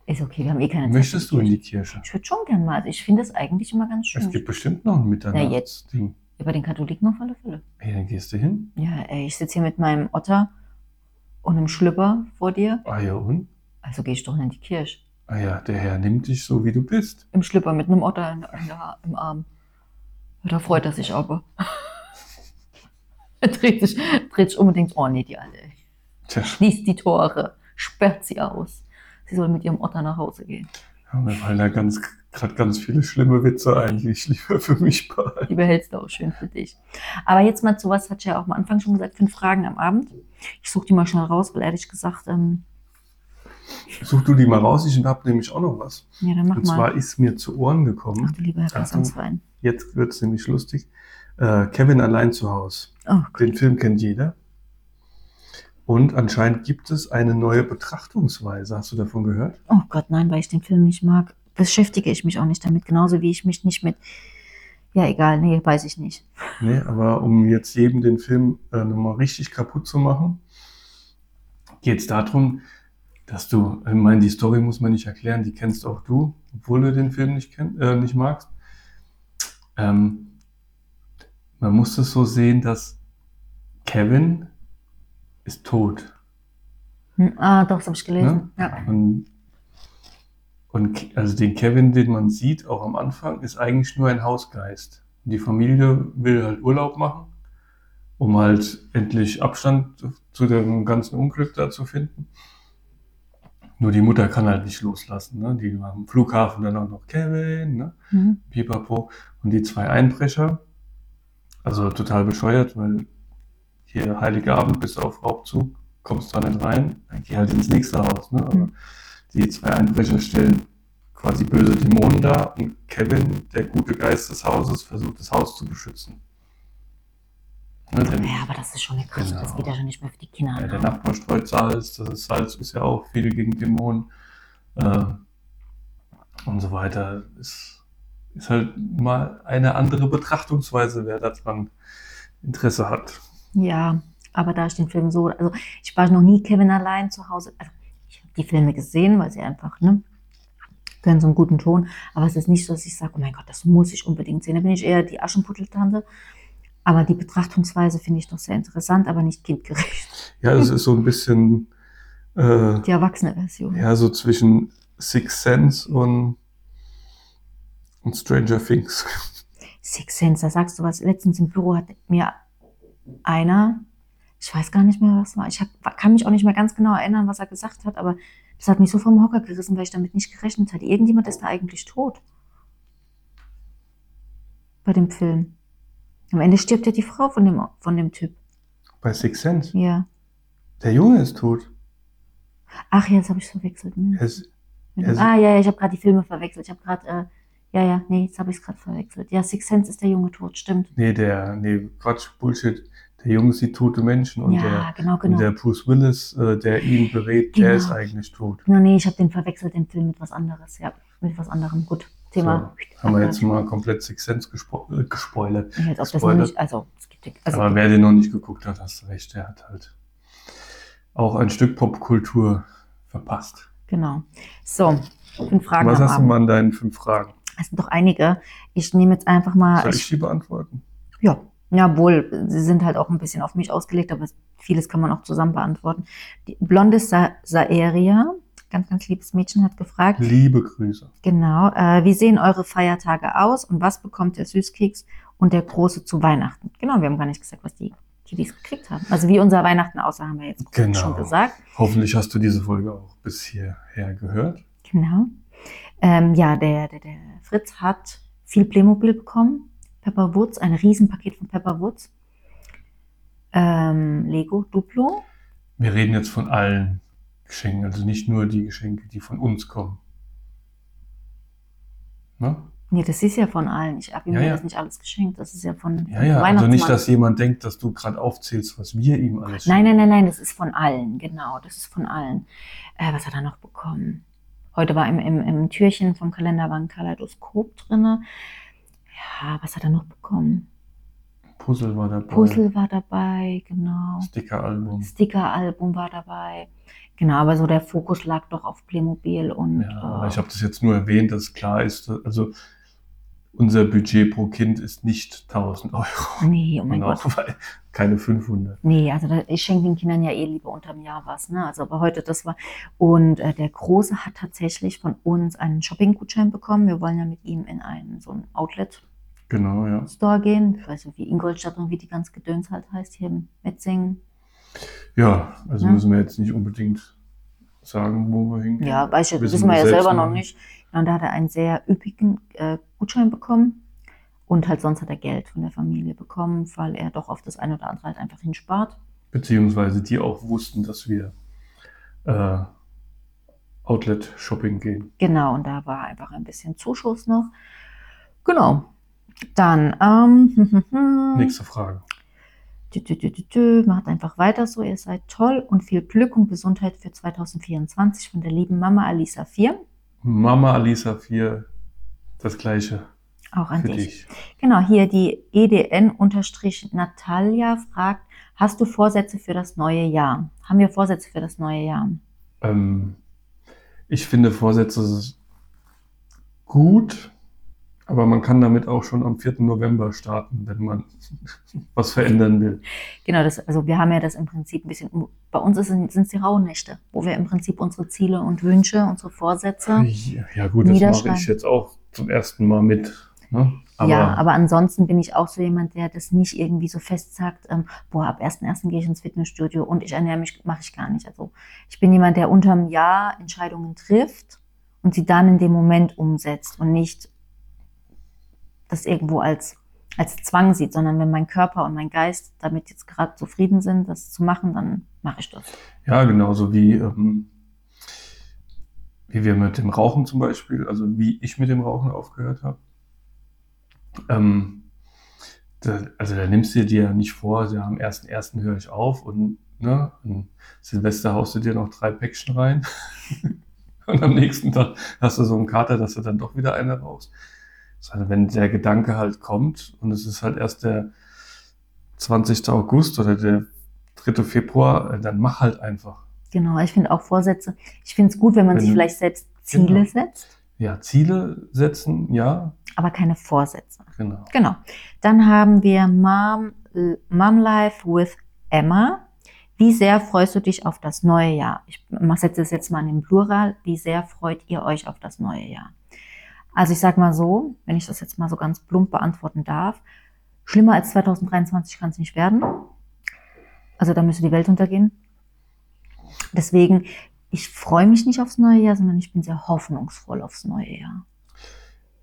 ist okay, wir haben eh keine Zeit. Möchtest du in die Kirche. Ich würde schon gern mal. Also ich finde es eigentlich immer ganz schön. Es gibt bestimmt noch ein Mitternachtsding. Ja, bei den Katholiken auf alle Fälle. Hey, dann gehst du hin. Ja, ey, ich sitze hier mit meinem Otter und einem Schlüpper vor dir. Ah ja, und? Also gehe ich doch in die Kirche. Ah ja, der Herr nimmt dich so, wie du bist. Im Schlüpper mit einem Otter in, in der, im Arm. Da freut er sich aber. er dreht sich, dreht sich und denkt, oh nee, die Alte. ey. Tja, Schließt die Tore, sperrt sie aus. Sie soll mit ihrem Otter nach Hause gehen. ja, mir fallen da ganz, gerade ganz viele schlimme Witze ein, die ich lieber für mich behalte. Die behältst du auch schön für dich. Aber jetzt mal zu was, hat ja auch am Anfang schon gesagt, fünf Fragen am Abend. Ich suche die mal schnell raus, weil ehrlich gesagt, ähm, Such du die mal raus, ich habe nämlich auch noch was. ja, dann mach Und mal. zwar ist mir zu Ohren Ach gekommen, du lieber Herr Achtung. Jetzt wird es nämlich lustig, Äh, Kevin allein zu Hause. Oh, Den Film kennt jeder. Und anscheinend gibt es eine neue Betrachtungsweise. Hast du davon gehört? oh Gott, nein, weil ich den Film nicht mag, beschäftige ich mich auch nicht damit. Genauso wie ich mich nicht mit. Ja, egal, nee, weiß ich nicht. Nee, aber um jetzt jedem den Film äh, nochmal richtig kaputt zu machen, geht es darum, dass du, ich meine, die Story muss man nicht erklären, die kennst auch du, obwohl du den Film nicht, kenn, äh, nicht magst. Ähm, man muss es so sehen, dass Kevin ist tot. Hm, ah, doch, das habe ich gelesen. Ja. Und, und also den Kevin, den man sieht, auch am Anfang, ist eigentlich nur ein Hausgeist. Die Familie will halt Urlaub machen, um halt endlich Abstand zu dem ganzen Unglück da zu finden. Nur die Mutter kann halt nicht loslassen. Ne? Die war am Flughafen dann auch noch Kevin, ne? Mhm. Pipapo. Und die zwei Einbrecher, also total bescheuert, weil hier Heilige Abend bis auf Raubzug, kommst da nicht rein, dann geh halt ins nächste Haus. Ne? Aber Mhm. die zwei Einbrecher stellen quasi böse Dämonen dar und Kevin, der gute Geist des Hauses, versucht das Haus zu beschützen. Ne, denn, Ja, aber das ist schon eine. Das Genau. geht ja schon nicht mehr für die Kinder. ja, der ne? Nachbar streut Salz, das ist Salz ist ja auch viel gegen Dämonen äh, und so weiter. Ist, ist halt mal eine andere Betrachtungsweise, wer daran Interesse hat. Ja, aber da ich den Film so, also ich war noch nie Kevin allein zu Hause. Also ich habe die Filme gesehen, weil sie einfach, ne, können so einen guten Ton. Aber es ist nicht so, dass ich sage, oh mein Gott, das muss ich unbedingt sehen. Da bin ich eher die Aschenputteltante. Aber die Betrachtungsweise finde ich doch sehr interessant, aber nicht kindgerecht. Ja, es ist so ein bisschen äh, Die erwachsene Version. ja, so zwischen Six Sense und, und Stranger Things. Six Sense, da sagst du was. Letztens im Büro hat mir einer, ich weiß gar nicht mehr, was war. Ich hab, kann mich auch nicht mehr ganz genau erinnern, was er gesagt hat, aber das hat mich so vom Hocker gerissen, weil ich damit nicht gerechnet hatte. Irgendjemand ist da eigentlich tot. Bei dem Film. Am Ende stirbt ja die Frau von dem, von dem Typ. Bei Six Sense. Ja. Der Junge ist tot. Ach ja, jetzt habe ich verwechselt. Er dem- ist- ah, ja, ja, ich habe gerade die Filme verwechselt. Ich habe gerade, äh, ja, ja, nee, jetzt habe ich es gerade verwechselt. Ja, Six Sense ist der Junge tot, stimmt. nee, der, nee, Quatsch, Bullshit. Der Junge sieht tote Menschen und ja, der, genau, und genau. der Bruce Willis, äh, der ihn berät, der Genau. ist eigentlich tot. No, nee, ich habe den verwechselt, den Film mit was anderes. Ja, mit was anderem. Gut, Thema. So, haben wir jetzt mal komplett Six Sense gespo äh, gespoilert. Als ob das gespoilert. nicht, also, also, Aber wer den noch nicht geguckt hat, hast du recht, der hat halt auch ein Stück Popkultur verpasst. genau. So, fünf Fragen Was hast du mal an deinen fünf Fragen? Es sind doch einige. Ich nehme jetzt einfach mal, Soll ich, ich die beantworten? ja, ja, wohl, sie sind halt auch ein bisschen auf mich ausgelegt, aber vieles kann man auch zusammen beantworten. Die blonde Sa Saeria, ganz, ganz liebes Mädchen, hat gefragt, Liebe Grüße. Genau. Äh, wie sehen eure Feiertage aus und was bekommt der Süßkeks und der Große zu Weihnachten? Genau, wir haben gar nicht gesagt, was die Kiddies gekriegt haben. Also wie unser Weihnachten aussah, haben wir jetzt Genau. schon gesagt. Hoffentlich hast du diese Folge auch bis hierher gehört. Genau. Ähm, ja, der, der, der Fritz hat viel Playmobil bekommen. Pepper Woods, ein Riesenpaket von Pepper Woods. Ähm, Lego Duplo. Wir reden jetzt von allen Geschenken, also nicht nur die Geschenke, die von uns kommen. Ne? Nee, das ist ja von allen. Ich habe ihm Ja, ja, das nicht alles geschenkt. Das ist ja von Ja, ja, also nicht, dass jemand denkt, dass du gerade aufzählst, was wir ihm alles Nein, nein, nein, nein, das ist von allen, genau, das ist von allen. Äh, was hat er noch bekommen? Heute war im, im, im Türchen vom Kalender war ein Kaleidoskop drinne. Ja, was hat er noch bekommen? Puzzle war dabei. Puzzle war dabei, genau. Sticker-Album. Sticker-Album war dabei. Genau, aber so der Fokus lag doch auf Playmobil und Ja, äh, ich habe das jetzt nur erwähnt, dass klar ist, also unser Budget pro Kind ist nicht 1000 Euro. nee, oh mein Und Gott. weil keine 500. Nee, also da, ich schenke den Kindern ja eh lieber unterm Jahr was, ne? Also aber heute das war. Und äh, der Große hat tatsächlich von uns einen Shopping-Gutschein bekommen. Wir wollen ja mit ihm in einen so ein Outlet-Store Genau, ja. gehen. Ich weiß nicht, wie Ingolstadt und wie die ganz Gedöns halt heißt, hier in Metzingen. Ja, also Ja. müssen wir jetzt nicht unbedingt sagen, wo wir hingehen. Ja, weiß ich, Wissen wissen wir ja selber noch nicht. Und da hat er einen sehr üppigen äh, Gutschein bekommen. Und halt sonst hat er Geld von der Familie bekommen, weil er doch auf das eine oder andere halt einfach hinspart. Beziehungsweise die auch wussten, dass wir äh, Outlet-Shopping gehen. Genau, und da war einfach ein bisschen Zuschuss noch. Genau. Dann, ähm, Nächste Frage. Dü, dü, dü. Macht einfach weiter so. Ihr seid toll und viel Glück und Gesundheit für 2024 von der lieben Mama Alisa 4. Mama Alisa 4, das gleiche Auch an für dich. dich. Genau, hier die EDN-Natalia fragt, hast du Vorsätze für das neue Jahr? Haben wir Vorsätze für das neue Jahr? Ähm, ich finde Vorsätze gut, aber man kann damit auch schon am 4. November starten, wenn man was verändern will. Genau, das, also wir haben ja das im Prinzip ein bisschen, bei uns sind es die Rauhnächte, wo wir im Prinzip unsere Ziele und Wünsche, unsere Vorsätze Ja, ja gut, das mache ich jetzt auch zum ersten Mal mit. Ne? Aber, ja, aber ansonsten bin ich auch so jemand, der das nicht irgendwie so fest sagt, ähm, boah, ab 1.1. gehe ich ins Fitnessstudio und ich ernähre mich, mache ich gar nicht. Also ich bin jemand, der unterm Jahr Entscheidungen trifft und sie dann in dem Moment umsetzt und nicht das irgendwo als, als Zwang sieht, sondern wenn mein Körper und mein Geist damit jetzt gerade zufrieden sind, das zu machen, dann mache ich das. Ja, genauso wie, ähm, wie wir mit dem Rauchen zum Beispiel, also wie ich mit dem Rauchen aufgehört habe. Ähm, da, also da nimmst du dir ja nicht vor, also am 1.1. höre ich auf und ne, an Silvester haust du dir noch drei Päckchen rein und am nächsten Tag hast du so einen Kater, dass du dann doch wieder eine rauchst. Also wenn der Gedanke halt kommt und es ist halt erst der 20. August oder der 3. Februar, äh, dann mach halt einfach. Genau, ich finde auch Vorsätze. Ich finde es gut, wenn man Wenn sich vielleicht selbst Ziele Genau. setzt, Ja, Ziele setzen, ja, aber keine Vorsätze. genau. Genau. Dann haben wir Mom, Mom Life with Emma. Wie sehr freust du dich auf das neue Jahr? Ich setze es jetzt mal in den Plural. Wie sehr freut ihr euch auf das neue Jahr? Also ich sag mal so, wenn ich das jetzt mal so ganz plump beantworten darf, schlimmer als 2023 kann es nicht werden. Also da müsste die Welt untergehen. Deswegen, ich freue mich nicht aufs neue Jahr, sondern ich bin sehr hoffnungsvoll aufs neue Jahr.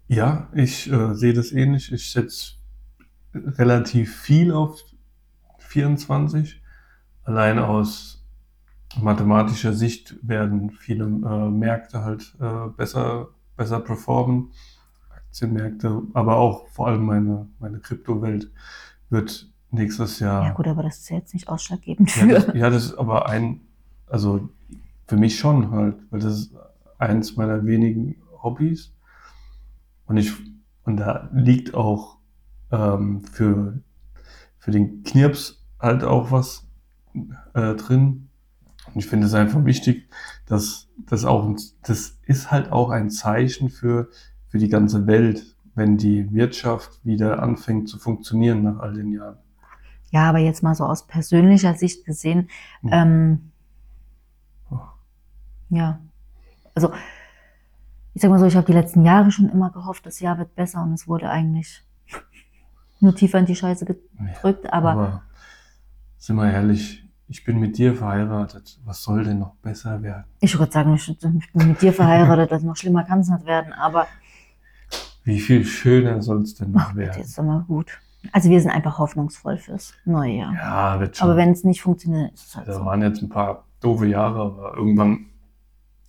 Ja, ich äh, sehe das ähnlich. Ich setze relativ viel auf 24. Allein aus mathematischer Sicht werden viele äh, Märkte halt äh, besser, besser performen. Aktienmärkte, aber auch vor allem meine, meine Kryptowelt wird nächstes Jahr. Ja gut, aber das ist ja jetzt nicht ausschlaggebend Ja, das, für. ja, das ist aber ein, also für mich schon halt, weil das ist eins meiner wenigen Hobbys. Und ich, und da liegt auch ähm, für, für den Knirps halt auch was äh, drin. Und ich finde es einfach wichtig, dass das auch, das ist halt auch ein Zeichen für, für die ganze Welt, wenn die Wirtschaft wieder anfängt zu funktionieren nach all den Jahren. Ja, aber jetzt mal so aus persönlicher Sicht gesehen, Hm. ähm, Oh. ja, also ich sag mal so, ich habe die letzten Jahre schon immer gehofft, das Jahr wird besser und es wurde eigentlich nur tiefer in die Scheiße gedrückt, aber, Aber sind wir ehrlich, ich bin mit dir verheiratet. Was soll denn noch besser werden? ich würde sagen, ich, bin mit dir verheiratet, also noch schlimmer kann es nicht werden, aber Wie viel schöner soll es denn noch ach, werden? ist doch mal gut. Also wir sind einfach hoffnungsvoll fürs neue Jahr. Ja, wird schon. aber wenn es nicht funktioniert, ist es halt da so. waren jetzt ein paar doofe Jahre, aber irgendwann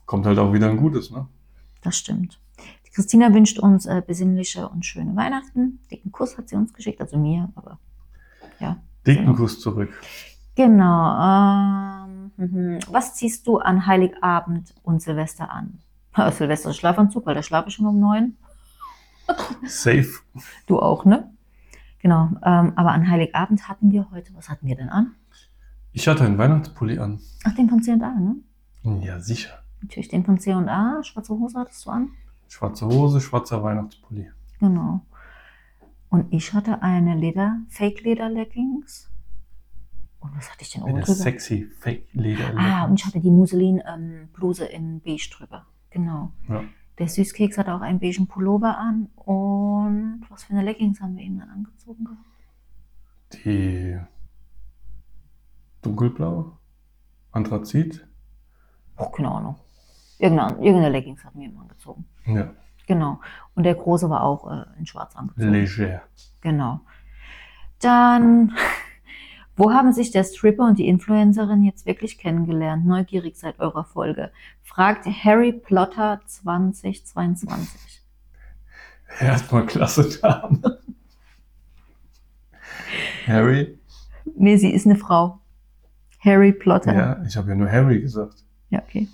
kommt halt auch wieder ein gutes, ne? Das stimmt. Die Christina wünscht uns äh, besinnliche und schöne Weihnachten. Dicken Kuss hat sie uns geschickt, also mir, aber ja. Dicken Genau. Kuss zurück. Genau. Ähm, mhm. was ziehst du an Heiligabend und Silvester an? Silvester Schlafanzug, weil da schlafe ich schon um neun. Safe. Du auch, ne? Genau. Ähm, aber an Heiligabend hatten wir heute, was hatten wir denn an? Ich hatte einen Weihnachtspulli an. Ach, den von C&A, ne? Ja, sicher. Natürlich den von C&A. Schwarze Hose hattest du an? Schwarze Hose, schwarzer Weihnachtspulli. Genau. Und ich hatte eine Leder, Fake-Leder-Leggings. Und was hatte ich denn oben Eine drüber? sexy Fake-Leder. Ah, und ich hatte die Musselin-Bluse in beige drüber. Genau. Ja. Der Süßkeks hatte auch einen beigen Pullover an. Und was für eine Leggings haben wir ihm dann angezogen? Die dunkelblau, Anthrazit. Oh, keine Ahnung. Irgendeine, irgendeine Leggings hatten wir ihm angezogen. Ja, Genau. Und der Große war auch äh, in schwarz angezogen. leger. Genau. Dann, wo haben sich der Stripper und die Influencerin jetzt wirklich kennengelernt? Neugierig seit eurer Folge. Fragt Harry Plotter 2022. Erstmal klasse Dame. Harry? Nee, sie ist eine Frau. Harry Potter. Ja, ich habe ja nur Harry gesagt. Ja, okay.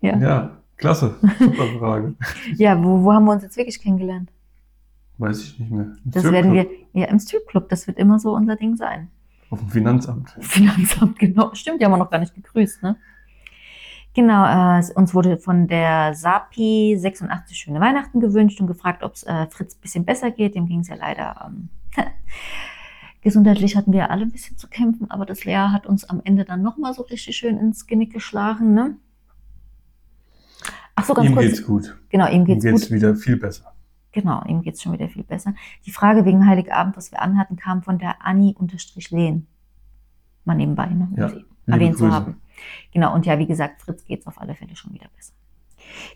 Ja, ja. Ja, klasse. Super Frage. wo, wo haben wir uns jetzt wirklich kennengelernt? Weiß ich nicht mehr. Im Das werden wir, ja, im Stripclub, das wird immer so unser Ding sein. Auf dem Finanzamt. Finanzamt, genau. Stimmt, die haben wir noch gar nicht gegrüßt, ne? Genau, äh, uns wurde von der SAPI 86 schöne Weihnachten gewünscht und gefragt, ob es äh, Fritz ein bisschen besser geht. Dem ging es ja leider. Ähm, gesundheitlich hatten wir alle ein bisschen zu kämpfen, aber das Lea hat uns am Ende dann nochmal so richtig schön ins Genick geschlagen, ne? Ach so, ganz Ihm kurz. geht's gut. Genau, ihm Ihm geht's, geht's gut. wieder viel besser. Genau, ihm geht's schon wieder viel besser. Die Frage wegen Heiligabend, was wir anhatten, kam von der Anni-Lehn. Mal nebenbei, ne? um Ja, erwähnt zu haben. Genau, und ja, wie gesagt, Fritz geht's auf alle Fälle schon wieder besser.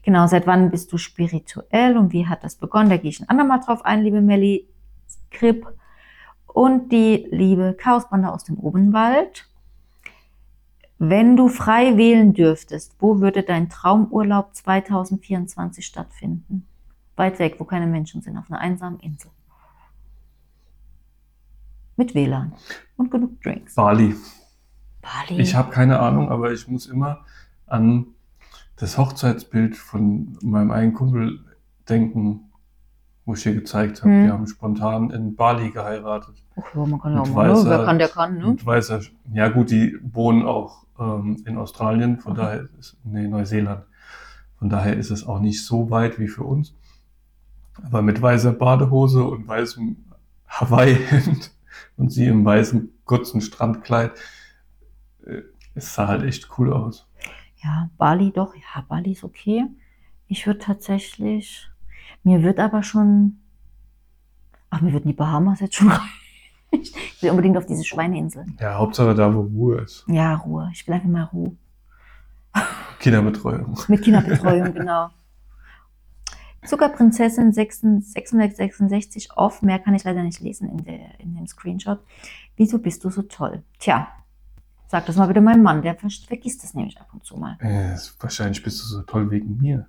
Genau, seit wann bist du spirituell und wie hat das begonnen? Da gehe ich ein andermal drauf ein, liebe Melli. Skrip. Und die liebe Chaosbande aus dem Obenwald. Wenn du frei wählen dürftest, wo würde dein Traumurlaub 2024 stattfinden? Weit weg, wo keine Menschen sind, auf einer einsamen Insel. Mit WLAN und genug Drinks. Bali. Bali. Ich habe keine Ahnung, aber ich muss immer an das Hochzeitsbild von meinem einen Kumpel denken, wo ich dir gezeigt habe. Hm. Die haben spontan in Bali geheiratet. Ach ja, man kann ja Mit auch mal, ne? weißer- wer kann, der kann, ne? Und weißer, ja gut, die wohnen auch ähm, in Australien, von Okay. daher ist, nee, Neuseeland. Von daher ist es auch nicht so weit wie für uns. Aber mit weißer Badehose und weißem Hawaii-Hemd und sie im weißen kurzen Strandkleid, äh, es sah halt echt cool aus. Ja, Bali doch. Ja, Bali ist okay. Ich würde tatsächlich, mir wird aber schon, ach, mir würden die Bahamas jetzt schon reichen. Ich will unbedingt auf diese Schweineinsel. Ja, Hauptsache da, wo Ruhe ist. Ja, Ruhe. Ich will einfach mal Ruhe. Kinderbetreuung. Mit Kinderbetreuung, genau. Zuckerprinzessin 666 off. Mehr kann ich leider nicht lesen in, der, in dem Screenshot. Wieso bist du so toll? Tja, sag das mal bitte meinem Mann. Der ver- vergisst das nämlich ab und zu mal. Äh, wahrscheinlich bist du so toll wegen mir.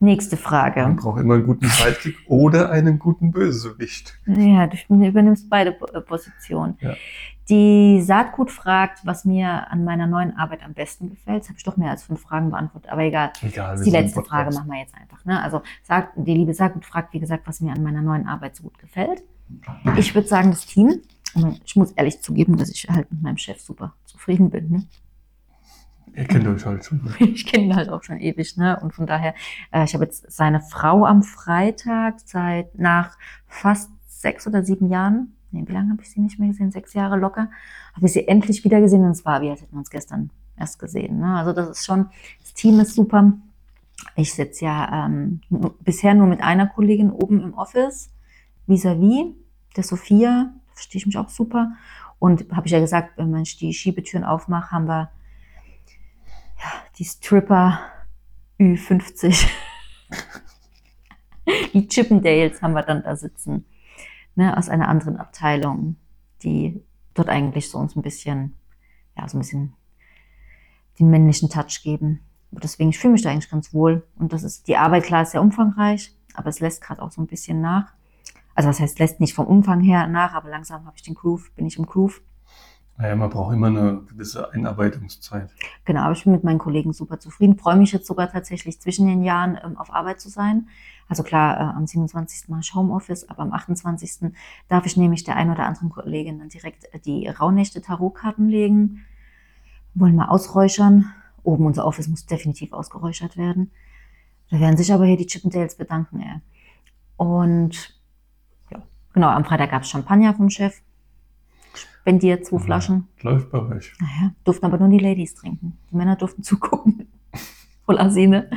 Nächste Frage. Man braucht immer einen guten Sidekick oder einen guten Bösewicht. Ja, du übernimmst beide äh, Positionen. Ja. Die Saatgut fragt, was mir an meiner neuen Arbeit am besten gefällt. Jetzt habe ich doch mehr als fünf Fragen beantwortet, aber egal. Egal. Das ist die letzte Frage, machen wir jetzt einfach. Ne? Also sagt, die liebe Saatgut fragt, wie gesagt, was mir an meiner neuen Arbeit so gut gefällt. Ich würde sagen, das Team. Ich muss ehrlich zugeben, dass ich halt mit meinem Chef super zufrieden bin. Ne? Ihr kennt euch halt schon. ne? Ich kenne ihn halt auch schon ewig, ne? Und von daher, äh, ich habe jetzt seine Frau am Freitag seit nach fast sechs oder sieben Jahren, nee, wie lange habe ich sie nicht mehr gesehen? Sechs Jahre locker, habe ich sie endlich wieder gesehen und es war, wie als hätten wir uns gestern erst gesehen. Ne? Also das ist schon, das Team ist super. Ich sitze ja ähm, bisher nur mit einer Kollegin oben im Office, vis-à-vis, der Sophia, verstehe ich mich auch super. Und habe ich ja gesagt, wenn man die Schiebetüren aufmacht, haben wir die Stripper Ü50. die Chippendales haben wir dann da sitzen. Ne, aus einer anderen Abteilung, die dort eigentlich so uns ein bisschen, ja, so ein bisschen den männlichen Touch geben. Aber deswegen, ich fühle mich da eigentlich ganz wohl. Und das ist, die Arbeit, klar, ist sehr umfangreich, aber es lässt gerade auch so ein bisschen nach. Also was heißt, lässt nicht vom Umfang her nach, aber langsam habe ich den Groove, bin ich im Groove. Naja, man braucht immer eine gewisse Einarbeitungszeit. Genau, aber ich bin mit meinen Kollegen super zufrieden. Freue mich jetzt sogar tatsächlich zwischen den Jahren ähm, auf Arbeit zu sein. Also klar, äh, am 27. mache ich Homeoffice, aber am 28. darf ich nämlich der ein oder anderen Kollegin dann direkt äh, die Rauhnächte Tarotkarten legen. Wollen mal ausräuchern. Oben unser Office muss definitiv ausgeräuchert werden. Da werden sich aber hier die Chippendales bedanken. Ey. Und ja, genau, am Freitag gab es Champagner vom Chef. Spendiert zwei Flaschen. Läuft bei euch. Naja, durften aber nur die Ladies trinken. Die Männer durften zugucken. Voll Asine.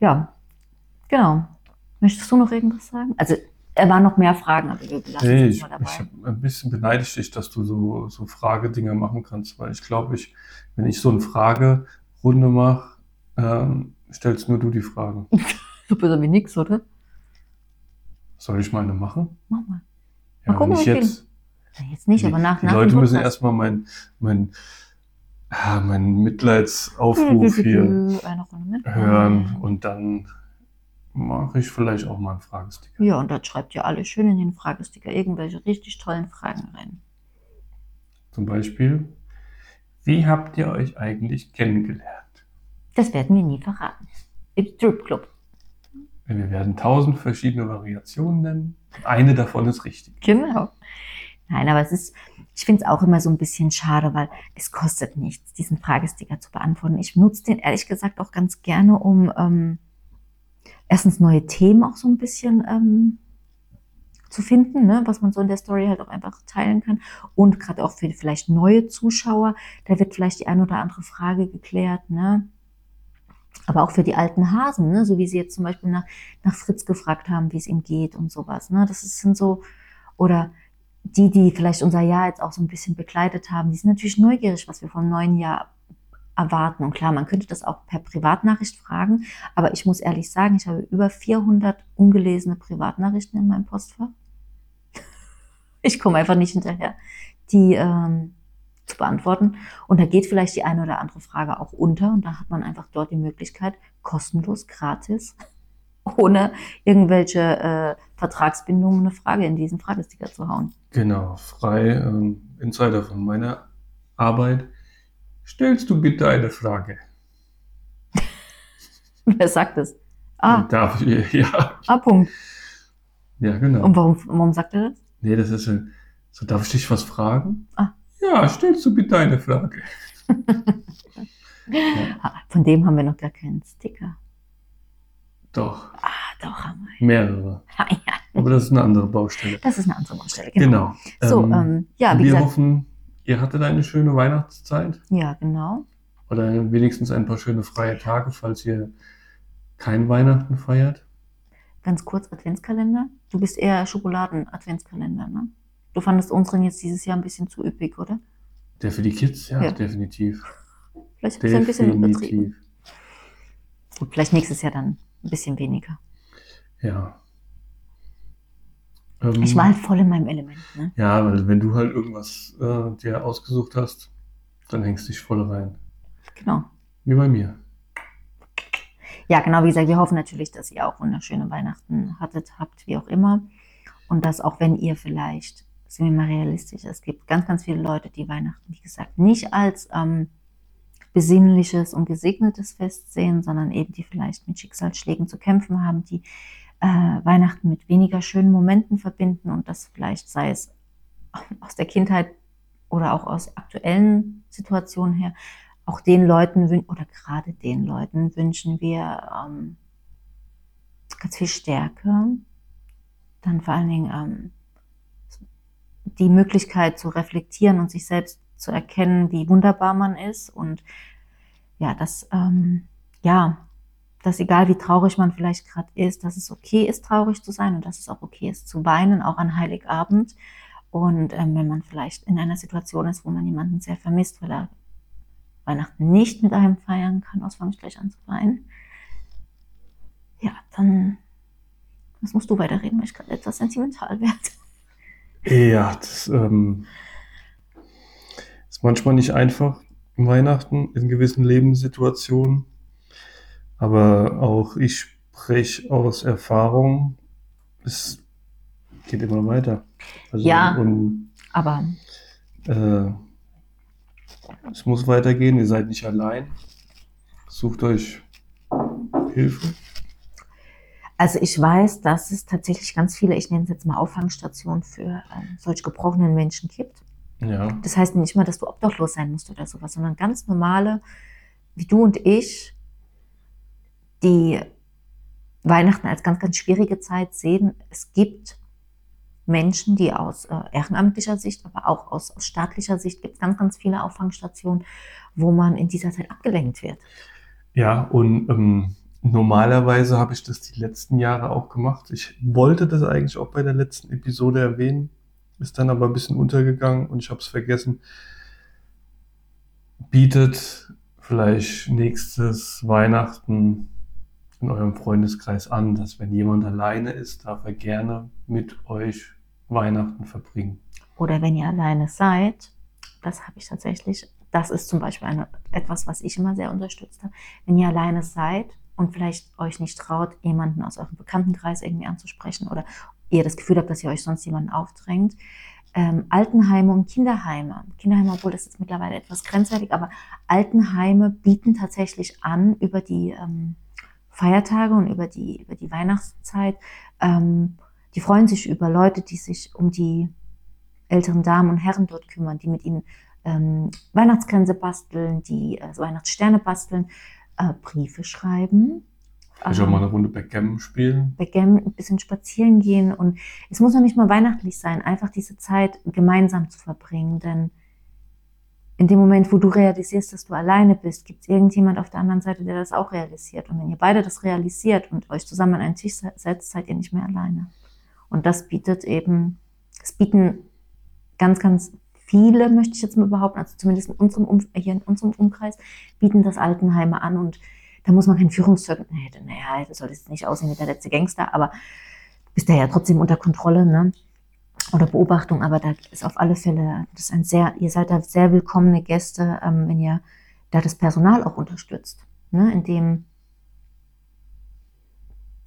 Ja, genau. Möchtest du noch irgendwas sagen? Also, er waren noch mehr Fragen, aber wir lassen Nee, ich, dabei. ich ein bisschen beneide ich dich, dass du so, so Fragedinger machen kannst, weil ich glaube, ich, wenn ich so eine Fragerunde mache, ähm, stellst nur du die Fragen. Du bist wie nix, oder? Soll ich mal eine machen? Mach mal. Ja, Mal gucken, wie viel. jetzt. Jetzt nicht, die, aber nach die nach dem Leute müssen erstmal mein, mein, ah, mein Mitleidsaufruf hier mit. hören und dann mache ich vielleicht auch mal einen Fragesticker. Ja, und da schreibt ihr alle schön in den Fragesticker irgendwelche richtig tollen Fragen rein. Zum Beispiel, wie habt ihr euch eigentlich kennengelernt? Das werden wir nie verraten. Im Stripclub. Wir werden tausend verschiedene Variationen nennen. Eine davon ist richtig. Genau. Nein, aber es ist, ich finde es auch immer so ein bisschen schade, weil es kostet nichts, diesen Fragesticker zu beantworten. Ich nutze den ehrlich gesagt auch ganz gerne, um ähm, erstens neue Themen auch so ein bisschen ähm, zu finden, ne, was man so in der Story halt auch einfach teilen kann. Und gerade auch für vielleicht neue Zuschauer, da wird vielleicht die eine oder andere Frage geklärt, ne? Aber auch für die alten Hasen, ne? so wie sie jetzt zum Beispiel nach, nach Fritz gefragt haben, wie es ihm geht und sowas. Ne? Das sind so, oder die, die vielleicht unser Jahr jetzt auch so ein bisschen begleitet haben, die sind natürlich neugierig, was wir vom neuen Jahr erwarten. Und klar, man könnte das auch per Privatnachricht fragen, aber ich muss ehrlich sagen, ich habe über 400 ungelesene Privatnachrichten in meinem Postfach. Ich komme einfach nicht hinterher, die ähm, zu beantworten. Und da geht vielleicht die eine oder andere Frage auch unter und da hat man einfach dort die Möglichkeit, kostenlos, gratis, ohne irgendwelche äh, Vertragsbindungen eine Frage in diesen Fragesticker zu hauen. Genau, frei ähm, Insider von meiner Arbeit. Stellst du bitte eine Frage? Wer sagt das? Ah, Darf ich? Ja. ah, Punkt. Ja, genau. Und warum, warum sagt er das? Nee, das ist so, so, darf ich dich was fragen? Ah. Ja, stellst du bitte eine Frage? Ah, Von dem haben wir noch gar keinen Sticker. Doch, Ah, doch haben wir. mehrere. Ja, ja. Aber das ist eine andere Baustelle. Das ist eine andere Baustelle. Genau. Genau. So, Ähm, ähm, ja, wie wir gesagt. hoffen, ihr hattet eine schöne Weihnachtszeit Ja, genau. oder wenigstens ein paar schöne freie Tage, falls ihr kein Weihnachten feiert. Ganz kurz Adventskalender. Du bist eher Schokoladen-Adventskalender, ne? Du fandest unseren jetzt dieses Jahr ein bisschen zu üppig, oder? Der für die Kids, ja, Ja. definitiv. Vielleicht ist es ein bisschen übertrieben. Gut, vielleicht nächstes Jahr dann ein bisschen weniger. Ja. Ähm, Ich war halt voll in meinem Element, ne? Ja, weil wenn du halt irgendwas äh, dir ausgesucht hast, dann hängst du dich voll rein. Genau. Wie bei mir. Ja, genau, wie gesagt, wir hoffen natürlich, dass ihr auch wunderschöne Weihnachten hattet, habt, wie auch immer. Und dass auch wenn ihr vielleicht, sind wir mal realistisch, es gibt ganz, ganz viele Leute, die Weihnachten, wie gesagt, nicht als ähm, besinnliches und gesegnetes Fest sehen, sondern eben die vielleicht mit Schicksalsschlägen zu kämpfen haben, die äh, Weihnachten mit weniger schönen Momenten verbinden und das vielleicht sei es aus der Kindheit oder auch aus aktuellen Situationen her, auch den Leuten oder gerade den Leuten wünschen wir ähm, ganz viel Stärke, dann vor allen Dingen ähm, die Möglichkeit zu reflektieren und sich selbst zu erkennen, wie wunderbar man ist und ja, dass ähm, ja, dass egal wie traurig man vielleicht gerade ist, dass es okay ist, traurig zu sein und dass es auch okay ist zu weinen, auch an Heiligabend. Und ähm, wenn man vielleicht in einer Situation ist, wo man jemanden sehr vermisst, weil er Weihnachten nicht mit einem feiern kann, aus fange ich gleich an zu weinen. Ja, dann das musst du weiterreden, weil ich gerade etwas sentimental werde. Ja, das ähm, manchmal nicht einfach Weihnachten in gewissen Lebenssituationen. Aber auch ich spreche aus Erfahrung, es geht immer weiter. Also, Ja. Und Aber äh, es muss weitergehen, ihr seid nicht allein. Sucht euch Hilfe. Also ich weiß, dass es tatsächlich ganz viele, ich nenne es jetzt mal Auffangstationen für ähm, solch gebrochenen Menschen gibt. Ja, Das heißt nicht mal, dass du obdachlos sein musst oder sowas, sondern ganz normale, wie du und ich, die Weihnachten als ganz, ganz schwierige Zeit sehen. Es gibt Menschen, die aus äh, ehrenamtlicher Sicht, aber auch aus, aus staatlicher Sicht gibt es ganz, ganz viele Auffangstationen, wo man in dieser Zeit abgelenkt wird. Ja, und ähm, normalerweise habe ich das die letzten Jahre auch gemacht. Ich wollte das eigentlich auch bei der letzten Episode erwähnen, ist dann aber ein bisschen untergegangen und ich habe es vergessen. Bietet vielleicht nächstes Weihnachten in eurem Freundeskreis an, dass wenn jemand alleine ist, darf er gerne mit euch Weihnachten verbringen. Oder wenn ihr alleine seid, das habe ich tatsächlich, das ist zum Beispiel eine, etwas, was ich immer sehr unterstützt habe. Wenn ihr alleine seid, und vielleicht euch nicht traut, jemanden aus eurem Bekanntenkreis irgendwie anzusprechen oder ihr das Gefühl habt, dass ihr euch sonst jemanden aufdrängt. Ähm, Altenheime und Kinderheime. Kinderheime, obwohl das ist mittlerweile etwas grenzwertig, aber Altenheime bieten tatsächlich an, über die ähm, Feiertage und über die, über die Weihnachtszeit, ähm, die freuen sich über Leute, die sich um die älteren Damen und Herren dort kümmern, die mit ihnen ähm, Weihnachtsgrenze basteln, die äh, Weihnachtssterne basteln, äh, Briefe schreiben. Vielleicht auch mal eine Runde Backgammon spielen. Backgammon, ein bisschen spazieren gehen und es muss noch nicht mal weihnachtlich sein, einfach diese Zeit gemeinsam zu verbringen, denn in dem Moment, wo du realisierst, dass du alleine bist, gibt es irgendjemand auf der anderen Seite, der das auch realisiert. Und wenn ihr beide das realisiert und euch zusammen an einen Tisch setzt, seid ihr nicht mehr alleine. Und das bietet eben, es bieten ganz, ganz viele, möchte ich jetzt mal behaupten, also zumindest in unserem, um hier in unserem Umkreis, bieten das Altenheime an und da muss man kein Führungszeugnis, naja, das soll jetzt nicht aussehen wie der letzte Gangster, aber bist ja ja trotzdem unter Kontrolle, ne? Oder Beobachtung, aber da ist auf alle Fälle, das ist ein sehr, ihr seid da sehr willkommene Gäste, ähm, wenn ihr da das Personal auch unterstützt, ne? Indem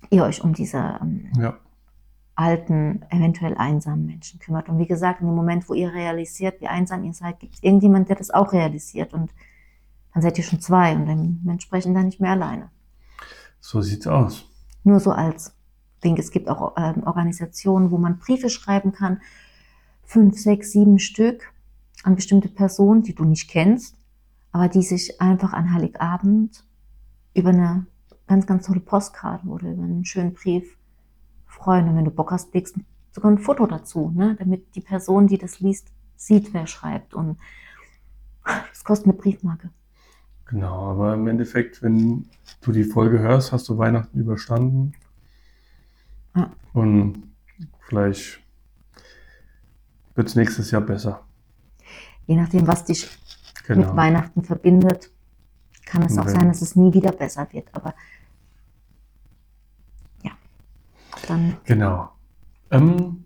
ihr euch um diese ähm, ja alten, eventuell einsamen Menschen kümmert. Und wie gesagt, in dem Moment, wo ihr realisiert, wie einsam ihr seid, gibt es irgendjemand, der das auch realisiert. Und dann seid ihr schon zwei und dann entsprechend dann nicht mehr alleine. So sieht's aus. Nur so als Ding. Es gibt auch äh, Organisationen, wo man Briefe schreiben kann. Fünf, sechs, sieben Stück an bestimmte Personen, die du nicht kennst, aber die sich einfach an Heiligabend über eine ganz, ganz tolle Postkarte oder über einen schönen Brief freuen. Und wenn du Bock hast, legst sogar ein Foto dazu, ne? damit die Person, die das liest, sieht, wer schreibt. Und das kostet eine Briefmarke. Genau, aber im Endeffekt, wenn du die Folge hörst, hast du Weihnachten überstanden. Ja. Und vielleicht wird es nächstes Jahr besser. Je nachdem, was dich genau. mit Weihnachten verbindet, kann es auch sein, dass es nie wieder besser wird. Aber dann. Genau. Ähm,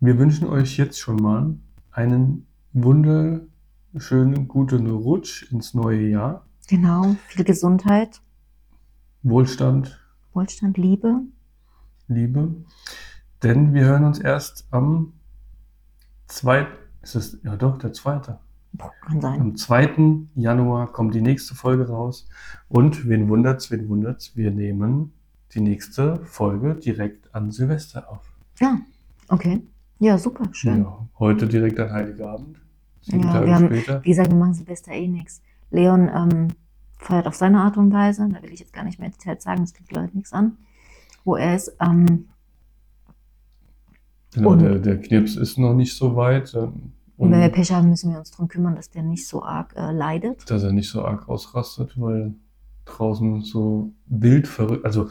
wir wünschen euch jetzt schon mal einen wunderschönen, guten Rutsch ins neue Jahr. Genau, viel Gesundheit. Wohlstand. Wohlstand, Liebe. Liebe. Denn wir hören uns erst am 2. Ist es, ja doch, der zweite. Kann sein. Am 2. Januar kommt die nächste Folge raus. Und wen wundert's, wen wundert's, wir nehmen die nächste Folge direkt an Silvester auf. Ja, okay. Ja, super, schön. Ja, heute direkt an Heiligabend. Sieben ja, Tage haben, später. Wie gesagt, wir machen Silvester eh nichts. Leon ähm, feiert auf seine Art und Weise, da will ich jetzt gar nicht mehr Details sagen, das kriegt Leute nichts an, wo er ist. Ähm, genau, der, der Knips ist noch nicht so weit. Ähm, und wenn wir Pech haben, müssen wir uns darum kümmern, dass der nicht so arg äh, leidet. Dass er nicht so arg ausrastet, weil draußen so wild verrückt. Also,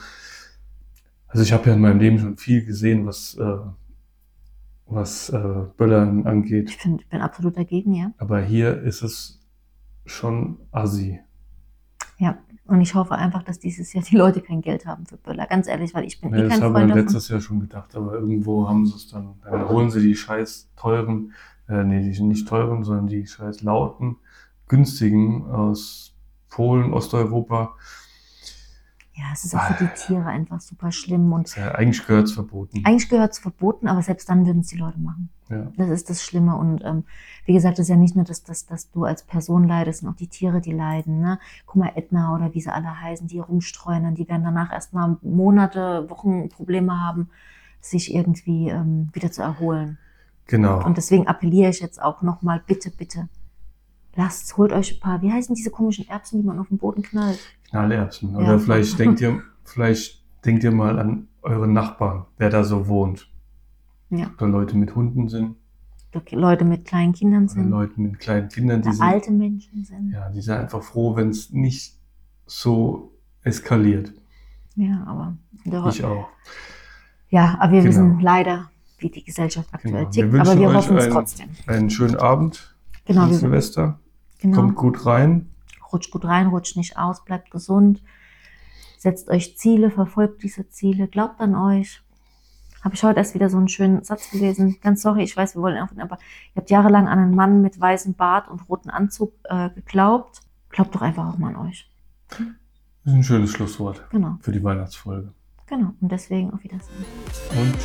also ich habe ja in meinem Leben schon viel gesehen, was, äh, was äh, Böllern angeht. Ich find, bin absolut dagegen, ja. Aber hier ist es schon assi. Ja, und ich hoffe einfach, dass dieses Jahr die Leute kein Geld haben für Böller. Ganz ehrlich, weil ich bin ja, eh kein Das haben wir letztes Jahr schon gedacht, aber irgendwo haben sie es dann. Dann holen sie die scheiß teuren, äh, nee, die nicht teuren, sondern die scheiß lauten, günstigen aus Polen, Osteuropa. Ja, es ist auch für die Tiere einfach super schlimm. Und ja, eigentlich gehört es verboten. Eigentlich gehört es verboten, aber selbst dann würden es die Leute machen. Ja. Das ist das Schlimme. Und ähm, wie gesagt, es ist ja nicht nur, dass, dass, dass du als Person leidest, sondern auch die Tiere, die leiden. Ne? Guck mal, Edna oder wie sie alle heißen, die rumstreuen, die werden danach erstmal Monate, Wochen Probleme haben, sich irgendwie ähm, wieder zu erholen. Genau. Und deswegen appelliere ich jetzt auch nochmal, bitte, bitte, lasst, holt euch ein paar, wie heißen diese komischen Erbsen, die man auf den Boden knallt? Knallerbsen. Oder vielleicht denkt ihr, vielleicht denkt ihr mal an eure Nachbarn, wer da so wohnt. Ja. Oder Leute mit Hunden sind. Leute mit kleinen Kindern sind. Leute mit kleinen Kindern, die sind, alte Menschen sind. Ja, die sind einfach froh, wenn es nicht so eskaliert. Ja, aber. Ich auch. Ja, aber wir genau. wissen leider, wie die Gesellschaft aktuell genau. tickt, aber wir hoffen es trotzdem. Einen schönen Abend. Genau. Silvester. Genau. Kommt gut rein. Rutscht gut rein, rutscht nicht aus, bleibt gesund. Setzt euch Ziele, verfolgt diese Ziele, glaubt an euch. Habe ich heute erst wieder so einen schönen Satz gelesen. Ganz sorry, ich weiß, wir wollen aufhören, aber ihr habt jahrelang an einen Mann mit weißem Bart und rotem Anzug äh, geglaubt. Glaubt doch einfach auch mal an euch. Das ist ein schönes Schlusswort Genau, für die Weihnachtsfolge. genau. Und deswegen auf Wiedersehen. Und